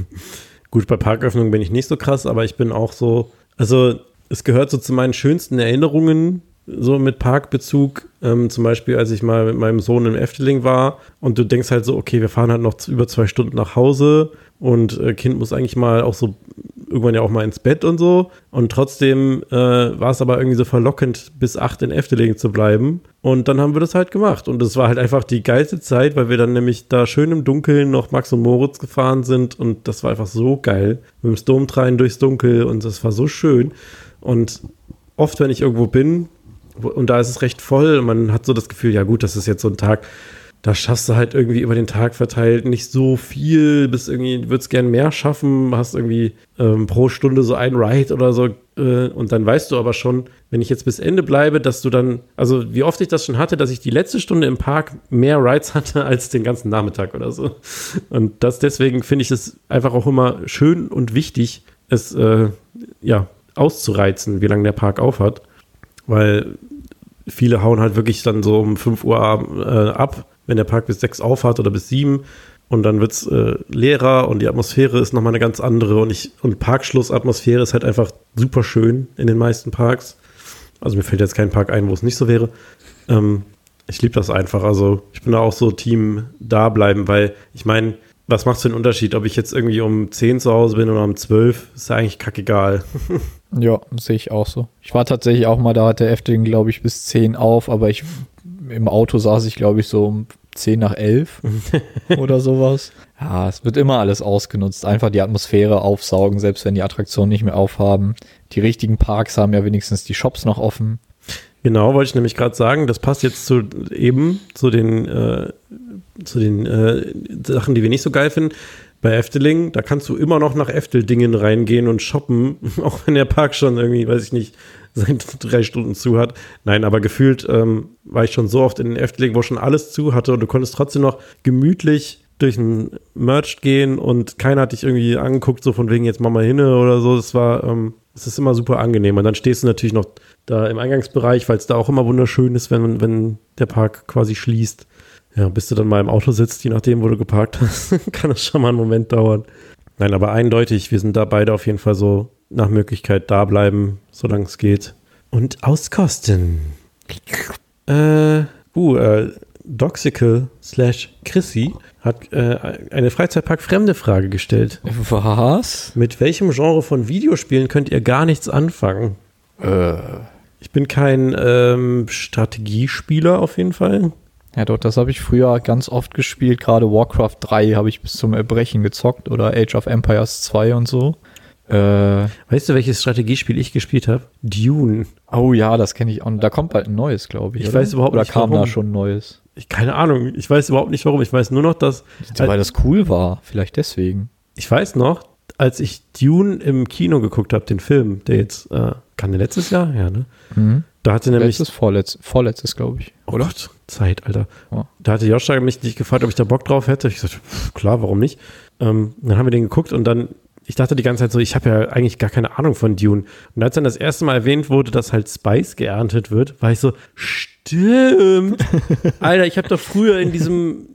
Gut, bei Parköffnung bin ich nicht so krass, aber ich bin auch so, also es gehört so zu meinen schönsten Erinnerungen, so mit Parkbezug. Ähm, zum Beispiel, als ich mal mit meinem Sohn im Efteling war und du denkst halt so, okay, wir fahren halt noch über zwei Stunden nach Hause und äh, Kind muss eigentlich mal auch so irgendwann ja auch mal ins Bett und so. Und trotzdem äh, war es aber irgendwie so verlockend, bis acht in Efteling zu bleiben. Und dann haben wir das halt gemacht. Und es war halt einfach die geilste Zeit, weil wir dann nämlich da schön im Dunkeln noch Max und Moritz gefahren sind. Und das war einfach so geil. Mit dem Sturmtrein durchs Dunkel und das war so schön. Und oft, wenn ich irgendwo bin, und da ist es recht voll, man hat so das Gefühl, ja gut, das ist jetzt so ein Tag, da schaffst du halt irgendwie über den Tag verteilt nicht so viel, bist irgendwie, würdest gern mehr schaffen, hast irgendwie ähm, pro Stunde so ein Ride oder so äh, und dann weißt du aber schon, wenn ich jetzt bis Ende bleibe, dass du dann, also wie oft ich das schon hatte, dass ich die letzte Stunde im Park mehr Rides hatte als den ganzen Nachmittag oder so. Und das deswegen finde ich es einfach auch immer schön und wichtig, es äh, ja auszureizen, wie lange der Park aufhat, weil viele hauen halt wirklich dann so um 5 Uhr äh, ab wenn der Park bis sechs aufhat oder bis sieben und dann wird es äh, leerer und die Atmosphäre ist nochmal eine ganz andere und ich und Parkschlussatmosphäre ist halt einfach super schön in den meisten Parks. Also mir fällt jetzt kein Park ein, wo es nicht so wäre. Ähm, ich liebe das einfach. Also ich bin da auch so Team da bleiben, weil ich meine, was macht für einen Unterschied, ob ich jetzt irgendwie um 10 zu Hause bin oder um 12? Ist ja eigentlich kackegal. ja, sehe ich auch so. Ich war tatsächlich auch mal da, hat der Efteling, glaube ich, bis 10 auf, aber ich im Auto saß ich, glaube ich, so um 10 nach 11 oder sowas. Ja, es wird immer alles ausgenutzt. Einfach die Atmosphäre aufsaugen, selbst wenn die Attraktionen nicht mehr aufhaben. Die richtigen Parks haben ja wenigstens die Shops noch offen. Genau, wollte ich nämlich gerade sagen, das passt jetzt zu eben zu den, äh, zu den äh, Sachen, die wir nicht so geil finden. Bei Efteling, da kannst du immer noch nach Eftel-Dingen reingehen und shoppen, auch wenn der Park schon irgendwie, weiß ich nicht, seit drei Stunden zu hat. Nein, aber gefühlt ähm, war ich schon so oft in den Efteling, wo schon alles zu hatte und du konntest trotzdem noch gemütlich durch ein Merch gehen und keiner hat dich irgendwie angeguckt, so von wegen jetzt mach mal hin oder so. Das war, ähm, Es ist immer super angenehm. Und dann stehst du natürlich noch da im Eingangsbereich, weil es da auch immer wunderschön ist, wenn, wenn der Park quasi schließt. Ja, bis du dann mal im Auto sitzt, je nachdem, wo du geparkt hast, kann das schon mal einen Moment dauern. Nein, aber eindeutig, wir sind da beide auf jeden Fall so nach Möglichkeit da bleiben, solange es geht. Und auskosten. Äh, uh, äh, Doxical slash Chrissy hat äh, eine Freizeitpark-fremde Frage gestellt. Was? Mit welchem Genre von Videospielen könnt ihr gar nichts anfangen? Äh. Ich bin kein ähm, Strategiespieler auf jeden Fall. Ja, doch, das habe ich früher ganz oft gespielt. Gerade Warcraft 3 habe ich bis zum Erbrechen gezockt oder Age of Empires 2 und so. Äh, Weißt du, welches Strategiespiel ich gespielt habe? Dune. oh ja, das kenne ich auch. Da kommt bald ein neues, glaube ich. Ich oder? weiß überhaupt oder nicht, kam warum. da schon ein neues? Ich, keine Ahnung. Ich weiß überhaupt nicht warum. Ich weiß nur noch, dass. Weil das cool war. Vielleicht deswegen. Ich weiß noch, als ich Dune im Kino geguckt habe, den Film, der jetzt, äh, kann der letztes Jahr? Ja, ne? Mhm. Da hatte nämlich. Letztes, vorletz, vorletztes, glaube ich. Oh Gott, Zeit, Alter. Ja. Da hatte Joscha mich nicht gefragt, ob ich da Bock drauf hätte. Ich gesagt, pff, klar, warum nicht? Ähm, dann haben wir den geguckt und dann, ich dachte die ganze Zeit so, ich habe ja eigentlich gar keine Ahnung von Dune. Und als dann das erste Mal erwähnt wurde, dass halt Spice geerntet wird, war ich so, stimmt. Alter, ich habe doch früher in diesem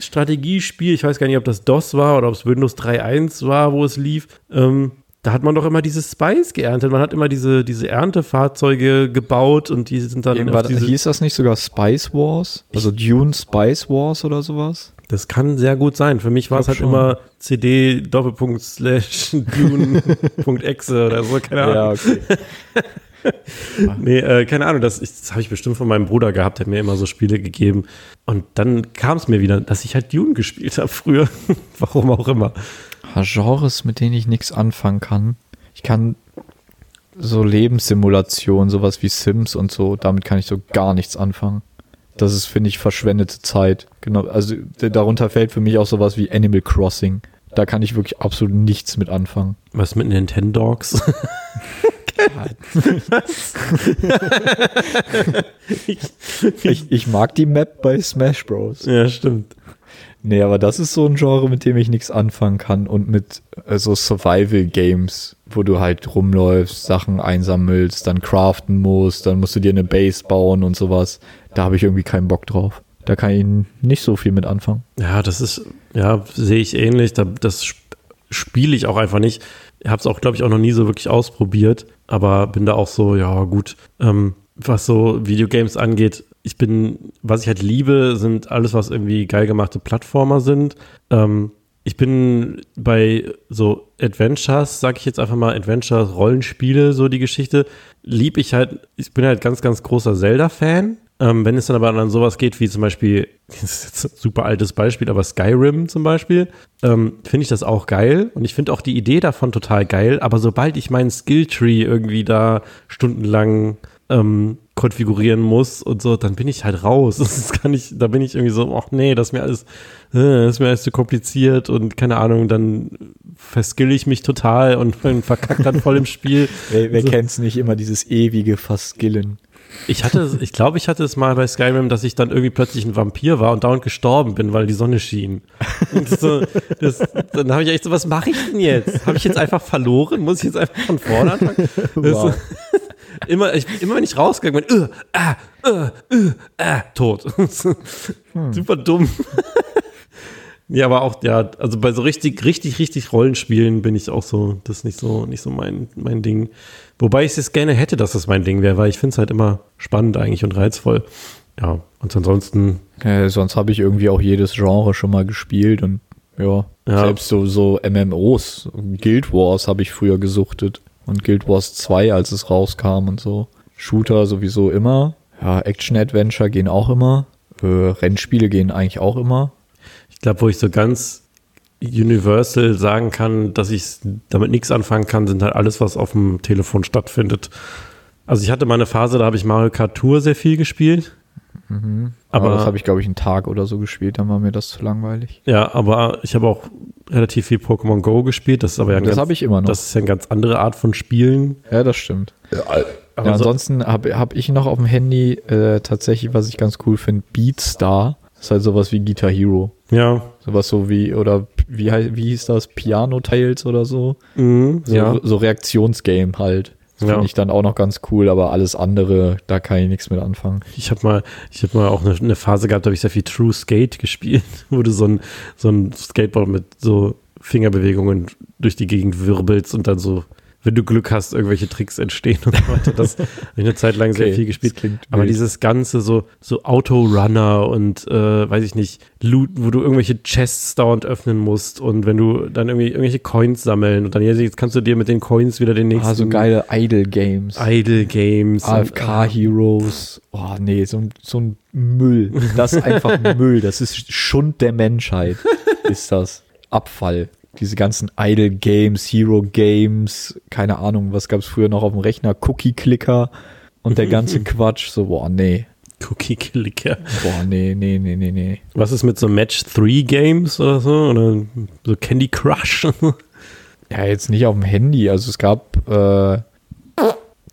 Strategiespiel, ich weiß gar nicht, ob das DOS war oder ob es Windows 3.1 war, wo es lief, ähm, da hat man doch immer dieses Spice geerntet. Man hat immer diese, diese Erntefahrzeuge gebaut und die sind dann Irgendwann, hieß das nicht sogar Spice Wars? Also Dune Spice Wars oder sowas? Das kann sehr gut sein. Für mich war es halt schon. immer CD Doppelpunkt slash Dune.exe oder so, keine Ahnung. okay. Nee, äh, keine Ahnung, das, das habe ich bestimmt von meinem Bruder gehabt, der hat mir immer so Spiele gegeben. Und dann kam es mir wieder, dass ich halt Dune gespielt habe früher. Warum auch immer. Genres, mit denen ich nichts anfangen kann. Ich kann so Lebenssimulationen, sowas wie Sims und so, damit kann ich so gar nichts anfangen. Das ist, finde ich, verschwendete Zeit. Genau, also darunter fällt für mich auch sowas wie Animal Crossing. Da kann ich wirklich absolut nichts mit anfangen. Was mit Nintendogs? Ich, ich mag die Map bei Smash Bros. ja, stimmt. Nee, aber das ist so ein Genre, mit dem ich nichts anfangen kann und mit so Survival-Games, wo du halt rumläufst, Sachen einsammelst, dann craften musst, dann musst du dir eine Base bauen und sowas. Da habe ich irgendwie keinen Bock drauf. Da kann ich nicht so viel mit anfangen. Ja, das ist, ja, sehe ich ähnlich. Da, das sp spiele ich auch einfach nicht. Ich habe es auch, glaube ich, auch noch nie so wirklich ausprobiert, aber bin da auch so, ja, gut. Ähm, was so Videogames angeht, ich bin, was ich halt liebe, sind alles, was irgendwie geil gemachte Plattformer sind. Ähm, ich bin bei so Adventures, sag ich jetzt einfach mal, Adventures, Rollenspiele, so die Geschichte, lieb ich halt, ich bin halt ganz, ganz großer Zelda-Fan. Ähm, wenn es dann aber an sowas geht, wie zum Beispiel, das ist jetzt ein super altes Beispiel, aber Skyrim zum Beispiel, ähm, finde ich das auch geil. Und ich finde auch die Idee davon total geil. Aber sobald ich meinen Skilltree irgendwie da stundenlang ähm, konfigurieren muss und so, dann bin ich halt raus. Das kann ich, da bin ich irgendwie so, ach nee, das ist mir alles, äh, das ist mir alles zu kompliziert und keine Ahnung, dann verskill ich mich total und bin verkackt dann voll im Spiel. Wer, wer So. kennt's nicht immer, dieses ewige Verskillen? Ich hatte, ich glaube, ich hatte es mal bei Skyrim, dass ich dann irgendwie plötzlich ein Vampir war und dauernd gestorben bin, weil die Sonne schien. So, das, dann habe ich echt so, was mache ich denn jetzt? Habe ich jetzt einfach verloren? Muss ich jetzt einfach von vorne anfangen? Wow. Immer, ich, immer wenn ich rausgegangen bin, äh, ah, äh, äh, ah, tot. Super dumm. Ja, aber auch, ja, also bei so richtig, richtig, richtig Rollenspielen bin ich auch so, das ist nicht so, nicht so mein, mein Ding. Wobei ich es gerne hätte, dass das mein Ding wäre, weil ich finde es halt immer spannend eigentlich und reizvoll. Ja, und ansonsten, Äh, sonst habe ich irgendwie auch jedes Genre schon mal gespielt und ja, Ja. selbst so, so MMOs, Guild Wars habe ich früher gesuchtet und Guild Wars 2, als es rauskam und so. Shooter sowieso immer. Ja, Action-Adventure gehen auch immer. Äh, Rennspiele gehen eigentlich auch immer. ich glaube, wo ich so ganz universal sagen kann, dass ich damit nichts anfangen kann, sind halt alles, was auf dem Telefon stattfindet. Also ich hatte mal eine Phase, da habe ich Mario Kart Tour sehr viel gespielt. Aber, Aber, das habe ich, glaube ich, einen Tag oder so gespielt, dann war mir das zu langweilig. ja, aber ich habe auch relativ viel Pokémon Go gespielt. Das ist aber ja Das ganz, habe ich immer noch. das ist ja eine ganz andere Art von Spielen. Ja, das stimmt. Aber ja, so- ansonsten habe hab ich noch auf dem Handy äh, tatsächlich, was ich ganz cool finde, Beatstar. Das ist halt sowas wie Guitar Hero. ja, Sowas so wie, oder wie, wie hieß das? Piano Tales oder so. Mhm, So, ja. so Reaktionsgame halt. Das Ja. finde ich dann auch noch ganz cool, aber alles andere, da kann ich nichts mit anfangen. Ich habe mal, ich habe mal auch eine, eine Phase gehabt, da habe ich sehr viel True Skate gespielt, wo du so ein, so ein Skateboard mit so Fingerbewegungen durch die Gegend wirbelst und dann so, wenn du Glück hast, irgendwelche Tricks entstehen und so weiter. Das habe ich eine Zeit lang sehr Okay, viel gespielt. Aber wild. dieses ganze so, so Autorunner und äh, weiß ich nicht, Loot, wo du irgendwelche Chests dauernd öffnen musst und wenn du dann irgendwie irgendwelche Coins sammeln und dann jetzt kannst du dir mit den Coins wieder den nächsten Ah, so geile Idle Games. Idle Games. und, AFK Heroes. Oh nee, so, ein- so ein Müll. Das ist einfach Müll. Das ist Schund der Menschheit. Ist das. Abfall. Diese ganzen Idle Games, Hero Games, keine Ahnung, was gab es früher noch auf dem Rechner? Cookie Clicker und der ganze Quatsch. So, boah, nee. Cookie Clicker. Boah, nee, nee, nee, nee, nee. Was ist mit so Match 3 Games oder so? Oder so Candy Crush? Ja, jetzt nicht auf dem Handy. Also es gab, äh,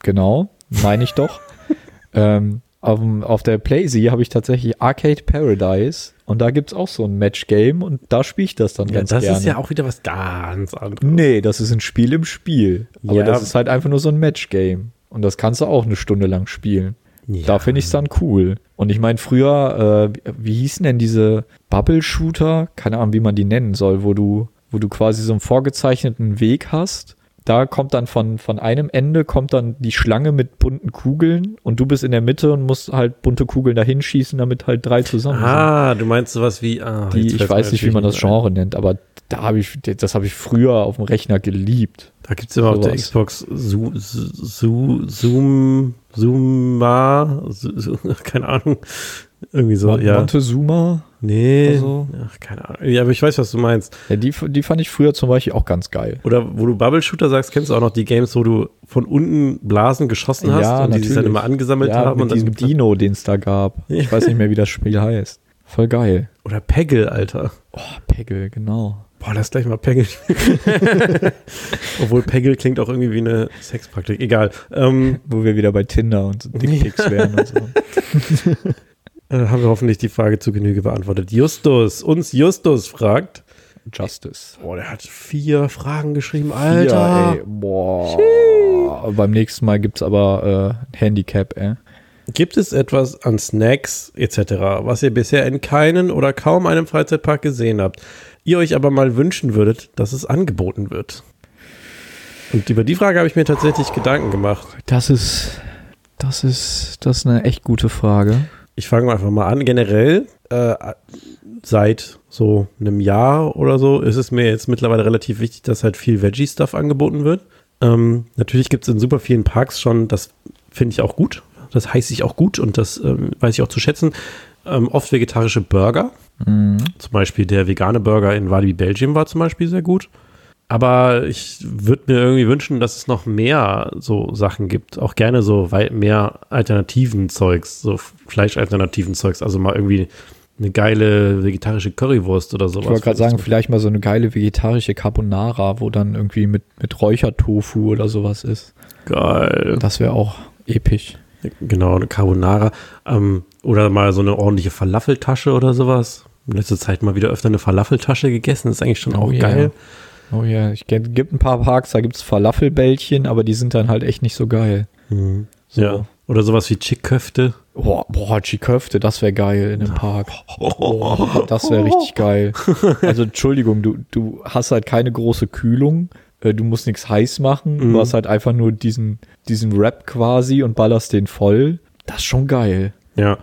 genau, meine ich doch. ähm, auf, dem- auf der PlayZ habe ich tatsächlich Arcade Paradise und da gibt es auch so ein Match-Game und da spiele ich das dann ja, ganz das gerne. ist ja auch wieder was ganz anderes. nee, das ist ein Spiel im Spiel. Aber Ja. das ist halt einfach nur so ein Match-Game. Und das kannst du auch eine Stunde lang spielen. Ja. Da finde ich es dann cool. Und ich meine, früher, äh, wie hießen denn diese Bubble-Shooter? Keine Ahnung, wie man die nennen soll, wo du, wo du quasi so einen vorgezeichneten Weg hast. Da kommt dann von, von einem Ende kommt dann die Schlange mit bunten Kugeln und du bist in der Mitte und musst halt bunte Kugeln dahin schießen, damit halt drei zusammen sind. Ah, du meinst sowas wie. Ah, Die, ich weiß nicht, wie man das natürlich ein. Genre nennt, aber da habe ich, das habe ich früher auf dem Rechner geliebt. Da gibt es immer auf der. Xbox Su, Su, Zoom, Zooma, Su, Su, keine Ahnung. Irgendwie so, Mon- ja. Montezuma, Nee, Also- ach, keine Ahnung. Ja, aber ich weiß, was du meinst. ja, die, die fand ich früher zum Beispiel auch ganz geil. Oder wo du Bubble Shooter sagst, kennst du auch noch die Games, wo du von unten Blasen geschossen hast Ja, und die sich dann natürlich. immer angesammelt ja, haben. mit und dann diesem Dino, den es da gab. Ich weiß nicht mehr, wie das Spiel heißt. Voll geil. Oder Peggle, Alter. Oh, Peggle, genau. Boah, lass gleich mal Peggle. Obwohl Peggle klingt auch irgendwie wie eine Sexpraktik. Egal. Ähm, Wo wir wieder bei Tinder und so Dickpics wären und so. äh, haben wir hoffentlich die Frage zu Genüge beantwortet. Justus, uns Justus fragt. Justice. Boah, der hat vier Fragen geschrieben, Alter. Ja, ey. Boah. Beim nächsten Mal gibt's aber äh, ein Handicap, ey. Gibt es etwas an Snacks etc., was ihr bisher in keinen oder kaum einem Freizeitpark gesehen habt, ihr euch aber mal wünschen würdet, dass es angeboten wird? Und über die Frage habe ich mir tatsächlich Gedanken gemacht. Das ist, das ist, das ist eine echt gute Frage. Ich fange einfach mal an. Generell, äh, seit so einem Jahr oder so, ist es mir jetzt mittlerweile relativ wichtig, dass halt viel Veggie-Stuff angeboten wird. Ähm, natürlich gibt es in super vielen Parks schon, das finde ich auch gut. Das heiße ich auch gut und das ähm, weiß ich auch zu schätzen. Ähm, oft vegetarische Burger. Mhm. Zum Beispiel der vegane Burger in Walibi Belgium war zum Beispiel sehr gut. Aber ich würde mir irgendwie wünschen, dass es noch mehr so Sachen gibt. Auch gerne so weit mehr alternativen Zeugs, so Fleischalternativen Zeugs. Also mal irgendwie eine geile vegetarische Currywurst oder sowas. Ich wollte gerade sagen, vielleicht mal so eine geile vegetarische Carbonara, wo dann irgendwie mit, mit Räuchertofu oder sowas ist. Geil. Das wäre auch episch. Genau, eine Carbonara. Ähm, oder mal so eine ordentliche Falafeltasche oder sowas. In letzter Zeit mal wieder öfter eine Falafeltasche gegessen. Das ist eigentlich schon Oh auch yeah. geil. Oh ja, ich kenn, gibt ein paar Parks, da gibt's Falafelbällchen, aber die sind dann halt echt nicht so geil. Mhm. So. Ja. Oder sowas wie Chickköfte. Boah, boah, Chiköfte, das wäre geil in einem Park. Boah, das wäre richtig geil. Also Entschuldigung, du, du hast halt keine große Kühlung, äh, du musst nichts heiß machen, Mhm. du hast halt einfach nur diesen, diesen Wrap quasi und ballerst den voll. Das ist schon geil. Ja.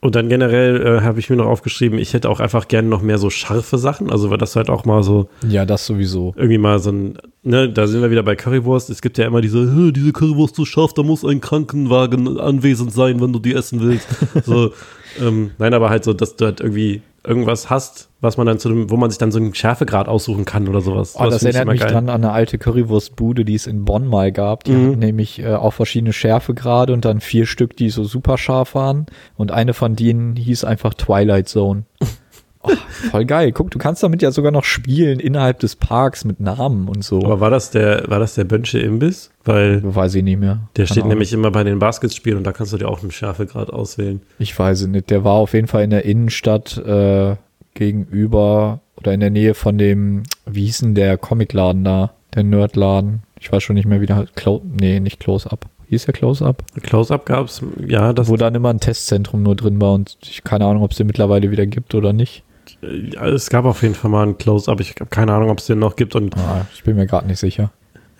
Und dann generell äh, habe ich mir noch aufgeschrieben, ich hätte auch einfach gerne noch mehr so scharfe Sachen. Also, weil das halt auch mal so, Ja, das sowieso. irgendwie mal so ein, ne, da sind wir wieder bei Currywurst. Es gibt ja immer diese, "Hä, diese Currywurst so scharf, da muss ein Krankenwagen anwesend sein, wenn du die essen willst. so, ähm, nein, aber halt so, dass du halt irgendwie irgendwas hast, was man dann zu dem, wo man sich dann so einen Schärfegrad aussuchen kann oder sowas. Oh, das ich erinnert mich geil. dran an eine alte Currywurstbude, die es in Bonn mal gab. Die Mhm. hatten nämlich äh, auch verschiedene Schärfegrade und dann vier Stück, die so super scharf waren. Und eine von denen hieß einfach Twilight Zone. Oh, voll geil. Guck, du kannst damit ja sogar noch spielen innerhalb des Parks mit Namen und so. Aber war das der, war das der Bönsche Imbiss? Weil Weiß ich nicht mehr. der Keine steht Ahnung. nämlich immer bei den Basketspielen und da kannst du dir auch einen Schärfegrad auswählen. Ich weiß es nicht. Der war auf jeden Fall in der Innenstadt äh, gegenüber oder in der Nähe von dem, wie hieß denn der Comicladen da? Der Nerdladen. Ich weiß schon nicht mehr, wie der halt. Clo nee, nicht Close-Up. Hieß der Close-Up? Close-Up gab's, ja, das Wo dann immer ein Testzentrum nur drin war und ich keine Ahnung, ob es den mittlerweile wieder gibt oder nicht. Ja, es gab auf jeden Fall mal ein Close-Up. Ich habe keine Ahnung, ob es den noch gibt. Und Ah, ich bin mir gerade nicht sicher.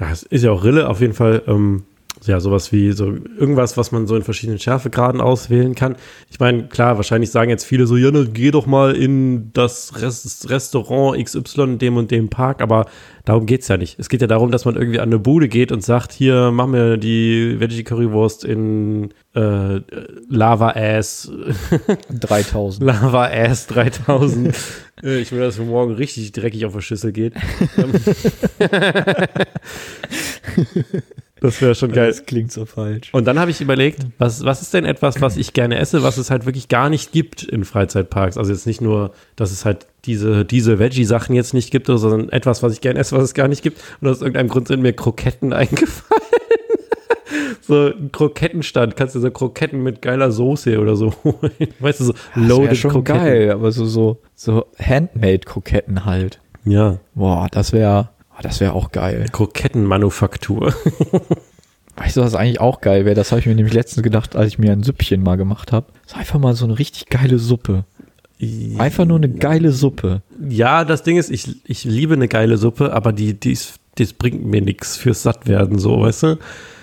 ja, es ist ja auch Rille. Auf jeden Fall, ähm, ja, sowas wie so irgendwas, was man so in verschiedenen Schärfegraden auswählen kann. Ich meine, klar, wahrscheinlich sagen jetzt viele so, ja, dann geh doch mal in das Rest Restaurant XY in dem und dem Park. Aber darum geht's ja nicht. Es geht ja darum, dass man irgendwie an eine Bude geht und sagt, hier, mach mir die Veggie Currywurst in äh, Lava Ass 3000. Lava Ass 3000. Äh, ich will, dass es mir morgen richtig dreckig auf der Schüssel geht. das wäre schon geil. Das klingt so falsch. Und dann habe ich überlegt, was, was ist denn etwas, was ich gerne esse, was es halt wirklich gar nicht gibt in Freizeitparks? Also jetzt nicht nur, dass es halt diese, diese Veggie-Sachen jetzt nicht gibt, sondern etwas, was ich gerne esse, was es gar nicht gibt. Und aus irgendeinem Grund sind mir Kroketten eingefallen. so ein Krokettenstand, kannst du so Kroketten mit geiler Soße oder so holen. Weißt du, so wär loaded schon Kroketten. geil, aber so, so, so Handmade-Kroketten halt. Ja, Boah, das wäre, das wäre auch geil. Krokettenmanufaktur. Weißt du, was eigentlich auch geil wäre? Das habe ich mir nämlich letztens gedacht, als ich mir ein Süppchen mal gemacht habe. Das ist einfach mal so eine richtig geile Suppe. Einfach nur eine geile Suppe. Ja, das Ding ist, ich, ich liebe eine geile Suppe, aber die, die ist, das bringt mir nichts fürs Sattwerden, so, weißt du?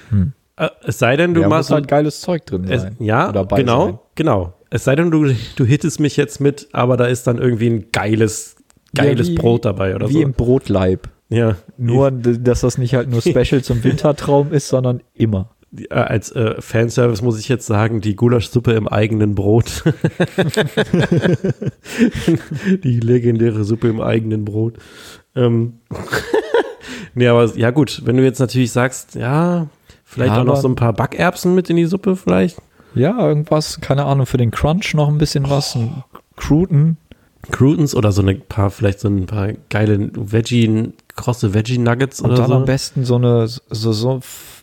Hm. Äh, Es sei denn, du ja, machst muss halt geiles Zeug drin es, sein. ja, genau, sein. genau. Es sei denn, du, du hittest mich jetzt mit, aber da ist dann irgendwie ein geiles, geiles Ja, wie- Brot dabei oder Wie so. im Brotleib. Ja, Nur, dass das nicht halt nur Special zum Wintertraum ist, sondern immer. Äh, als äh, Fanservice muss ich jetzt sagen, die Gulaschsuppe im eigenen Brot. die legendäre Suppe im eigenen Brot. Ähm. nee, aber ja gut, wenn du jetzt natürlich sagst, ja, vielleicht Ja, auch noch so ein paar Backerbsen mit in die Suppe vielleicht. Ja, irgendwas, keine Ahnung, für den Crunch noch ein bisschen was. Ein Cruden. Croutons oder so ein paar, vielleicht so ein paar geile Veggie, krosse Veggie-Nuggets Und oder dann so. am besten so eine, so, so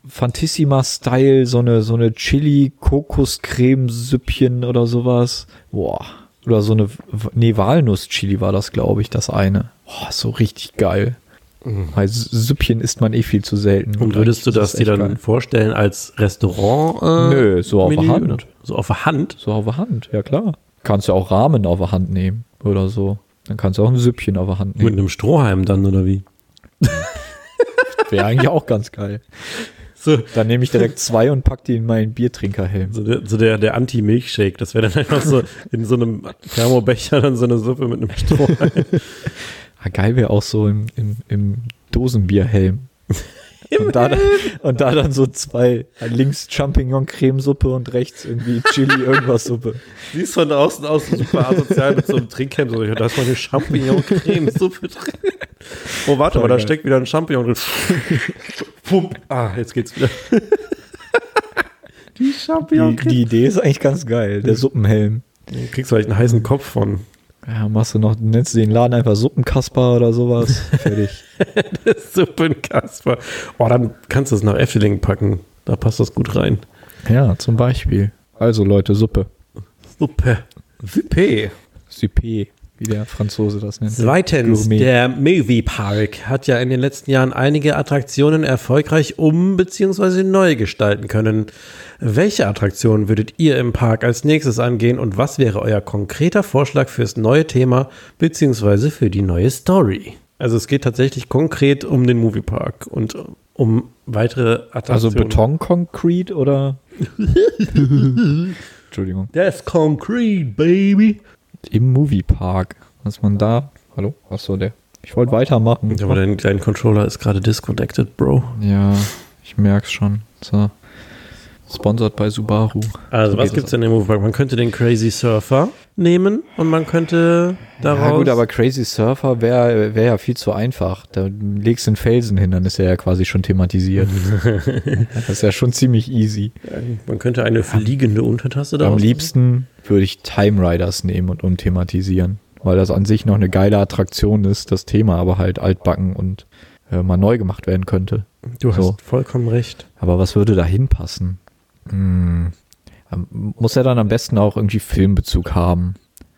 Fantissima-Style, so eine, so eine Chili-Kokoscreme-Süppchen oder sowas. Boah. Oder so eine, nee, Walnuss-Chili war das, glaube ich, das eine. Boah, so richtig geil. Weil S- Süppchen isst man eh viel zu selten. Und würdest du das dir dann geil. vorstellen als Restaurant? Äh, Nö, so auf der Hand. So auf der Hand? So auf der Hand, ja klar. Kannst du auch Rahmen auf der Hand nehmen oder so. Dann kannst du auch ein Süppchen auf der Hand Mit nehmen. einem Strohhalm dann, oder wie? Wäre eigentlich auch ganz geil. So, Dann nehme ich direkt zwei und pack die in meinen Biertrinkerhelm. so der, so der, der Anti-Milkshake. Das wäre dann einfach so in so einem Thermobecher dann so eine Suppe mit einem Strohhalm. Ah, geil wäre auch so im, im, im Dosenbierhelm. Und da, und da dann so zwei, links Champignon-Cremesuppe und rechts irgendwie Chili irgendwas Suppe. Siehst von außen aus super asozial mit so einem Trinkhelm. So, da ist mal eine Champignon-Creme-Suppe drin. Oh, warte mal, da geil. steckt wieder ein Champignon drin. Pump. Ah, jetzt geht's wieder. Die Die, Champignon-Creme. die Idee ist eigentlich ganz geil, der Suppenhelm. Du kriegst vielleicht einen heißen Kopf von. Ja, machst du noch, nennst du den Laden einfach Suppenkasper oder sowas. Fertig. Suppenkasper. Oh, dann kannst du es nach Efteling packen. Da passt das gut rein. Ja, zum Beispiel. Also Leute, Suppe. Suppe. Suppe. Suppe, wie der Franzose das nennt. Zweitens, Gourmet. der Movie Park hat ja in den letzten Jahren einige Attraktionen erfolgreich um- bzw. neu gestalten können. Welche Attraktionen würdet ihr im Park als nächstes angehen und was wäre euer konkreter Vorschlag fürs neue Thema bzw. für die neue Story? Also es geht tatsächlich konkret um den Movie Park und um weitere Also Attraktionen. Betonkonkret oder? Entschuldigung. That's concrete, baby. Im Moviepark. Was man da. Hallo? Achso, der. Ich wollte weitermachen. Aber dein, dein Controller ist gerade disconnected, Bro. Ja, ich merk's schon. So. Sponsored bei Subaru. Also, So was gibt's es. denn im Movepark? Man könnte den Crazy Surfer nehmen und man könnte daraus. Ja gut, aber Crazy Surfer wäre wär ja viel zu einfach. Da legst du einen Felsen hin, dann ist er ja quasi schon thematisiert. das ist ja schon ziemlich easy. man könnte eine fliegende Untertasse Am daraus. liebsten würde ich Time Riders nehmen und umthematisieren, weil das an sich noch eine geile Attraktion ist, das Thema aber halt altbacken und äh, mal neu gemacht werden könnte. Du hast So. vollkommen recht. Aber was würde da hinpassen? Hm. Muss er dann am besten auch irgendwie Filmbezug haben?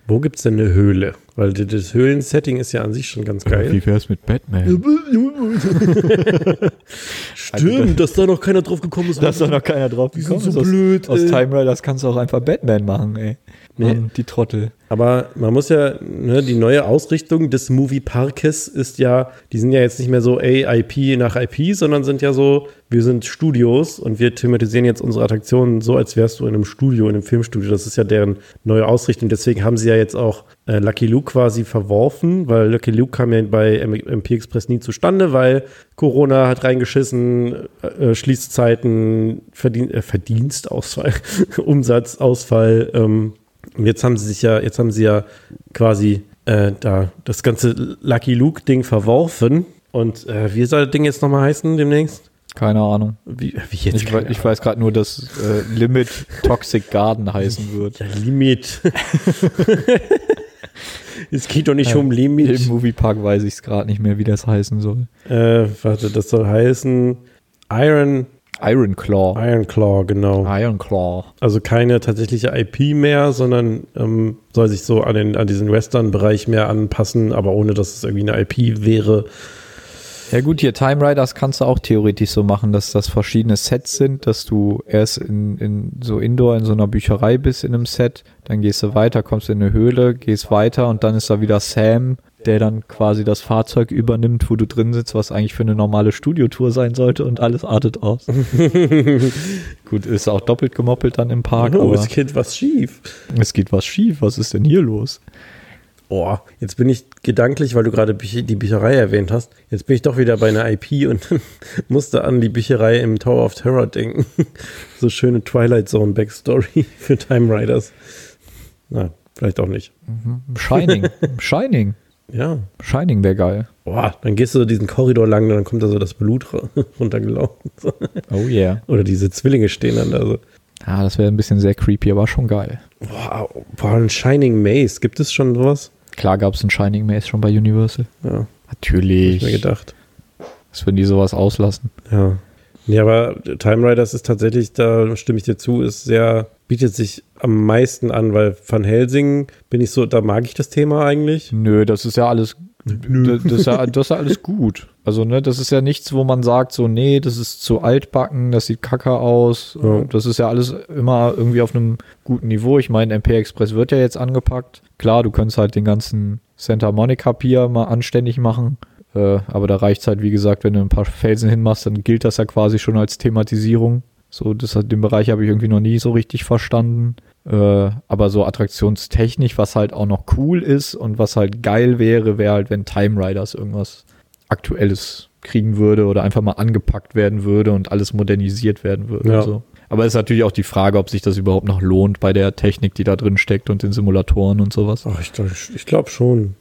Wo gibt's denn eine Höhle? Weil das Höhlensetting ist ja an sich schon ganz geil. Wie wär's mit Batman? Stimmt, dass da noch keiner drauf gekommen ist. Da ist doch noch keiner drauf Die sind gekommen. so aus, blöd, Aus ey. Time Riders kannst du auch einfach Batman machen, ey. Nee. Mann, die Trottel. Aber man muss ja, ne, die neue Ausrichtung des Movieparkes ist ja, die sind ja jetzt nicht mehr so, ey, IP nach IP, sondern sind ja so, wir sind Studios und wir thematisieren jetzt unsere Attraktionen so, als wärst du in einem Studio, in einem Filmstudio. Das ist ja deren neue Ausrichtung. Deswegen haben sie ja jetzt auch äh, Lucky Luke quasi verworfen, weil Lucky Luke kam ja bei MP Express nie zustande, weil Corona hat reingeschissen, äh, Schließzeiten, Verdien äh, Verdienstausfall, Umsatzausfall, ähm, und jetzt haben sie sich ja, jetzt haben sie ja quasi äh, da das ganze Lucky Luke-Ding verworfen. Und äh, wie soll das Ding jetzt nochmal heißen demnächst? Keine Ahnung. Wie, wie jetzt? Ich, wei- ich weiß gerade nur, dass äh, Limit Toxic Garden heißen wird. Ja, Limit. es geht doch nicht um Im Limit. Moviepark weiß ich es gerade nicht mehr, wie das heißen soll. Äh, warte, das soll heißen Iron, Iron Claw. Iron Claw, genau. Iron Claw. Also keine tatsächliche IP mehr, sondern ähm, soll sich so an, den, an diesen Western-Bereich mehr anpassen, aber ohne dass es irgendwie eine IP wäre. Ja gut, hier Time Riders kannst du auch theoretisch so machen, dass das verschiedene Sets sind, dass du erst in, in so Indoor in so einer Bücherei bist in einem Set, dann gehst du weiter, kommst in eine Höhle, gehst weiter und dann ist da wieder Sam, der dann quasi das Fahrzeug übernimmt, wo du drin sitzt, was eigentlich für eine normale Studiotour sein sollte und alles artet aus. gut, ist auch doppelt gemoppelt dann im Park, Oh, es geht was schief. es geht was schief, was ist denn hier los? Oh, jetzt bin ich gedanklich, weil du gerade die Bücherei erwähnt hast. Jetzt bin ich doch wieder bei einer IP und musste an die Bücherei im Tower of Terror denken. so schöne Twilight Zone Backstory für Time Riders. Na, vielleicht auch nicht. Shining, Shining, Ja. Shining wäre geil. Boah, dann gehst du diesen Korridor lang, dann kommt da so das Blut runtergelaufen. So. Oh yeah. Oder diese Zwillinge stehen dann da so. Ah, das wäre ein bisschen sehr creepy, aber schon geil. Boah, boah, ein Shining Maze. Gibt es schon sowas? Klar gab es ein Shining Maze schon bei Universal. Ja, hab Natürlich. ich mir gedacht. Was würden die sowas auslassen? Ja. Nee, aber Time Riders ist tatsächlich, da stimme ich dir zu, ist sehr, bietet sich am meisten an, weil Van Helsing bin ich so, da mag ich das Thema eigentlich. Nö, das ist ja alles. Das, das, ist ja, das ist ja alles gut. Also, ne, das ist ja nichts, wo man sagt, so, nee, das ist zu altbacken, das sieht kacke aus. Ja. Das ist ja alles immer irgendwie auf einem guten Niveau. Ich meine, MP Express wird ja jetzt angepackt. Klar, du könntest halt den ganzen Santa Monica Pier mal anständig machen. Äh, aber da reicht's halt, wie gesagt, wenn du ein paar Felsen hinmachst, dann gilt das ja quasi schon als Thematisierung. So, das, den Bereich habe ich irgendwie noch nie so richtig verstanden. Äh, aber so attraktionstechnisch, was halt auch noch cool ist und was halt geil wäre, wäre halt, wenn Time Riders irgendwas Aktuelles kriegen würde oder einfach mal angepackt werden würde und alles modernisiert werden würde. Ja. So. Aber es ist natürlich auch die Frage, ob sich das überhaupt noch lohnt bei der Technik, die da drin steckt und den Simulatoren und sowas. Ach, ich glaube ich glaub schon.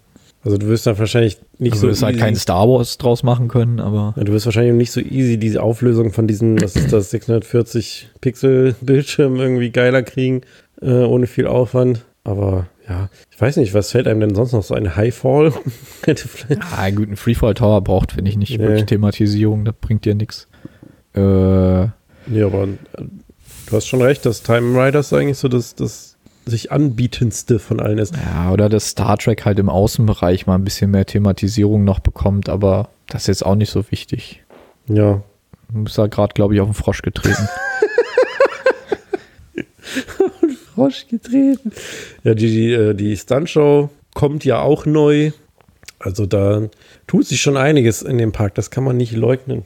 Also du wirst dann wahrscheinlich nicht Also so du wirst halt easy- kein Star Wars draus machen können, aber ja, du wirst wahrscheinlich nicht so easy diese Auflösung von diesen, was ist das, 640 Pixel Bildschirm irgendwie geiler kriegen, äh, ohne viel Aufwand. Aber ja, ich weiß nicht, was fällt einem denn sonst noch so ein Highfall? Ah, gut, ein Freefall Tower braucht, finde ich, nicht Nee. wirklich Thematisierung, das bringt dir nichts. Äh, Ja, aber äh, du hast schon recht, dass Time Riders eigentlich so das, das sich anbietendste von allen ist. Ja, oder dass Star Trek halt im Außenbereich mal ein bisschen mehr Thematisierung noch bekommt, aber das ist jetzt auch nicht so wichtig. Ja. Du bist da gerade, glaube ich, auf den Frosch getreten. Frosch getreten. Ja, die, die, äh, die Stuntshow kommt ja auch neu. Also da tut sich schon einiges in dem Park, das kann man nicht leugnen.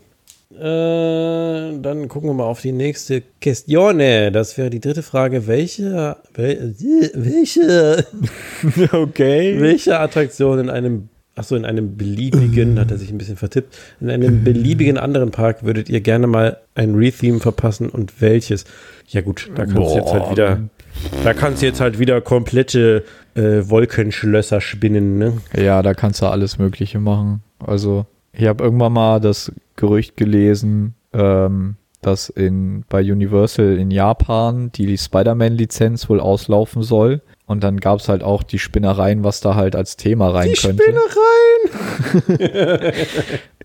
Äh, dann gucken wir mal auf die nächste Questione. Das wäre die dritte Frage. Welche, wel, welche, okay. welche Attraktion in einem, achso, in einem beliebigen, hat er sich ein bisschen vertippt, in einem beliebigen anderen Park würdet ihr gerne mal ein Retheme verpassen und welches? Ja gut, da kannst du jetzt halt wieder, da kannst du jetzt halt wieder komplette äh, Wolkenschlösser spinnen, ne? Ja, da kannst du alles Mögliche machen. Also, ich habe irgendwann mal das Gerücht gelesen, ähm, dass in, bei Universal in Japan die Spider-Man-Lizenz wohl auslaufen soll. Und dann gab es halt auch die Spinnereien, was da halt als Thema rein könnte.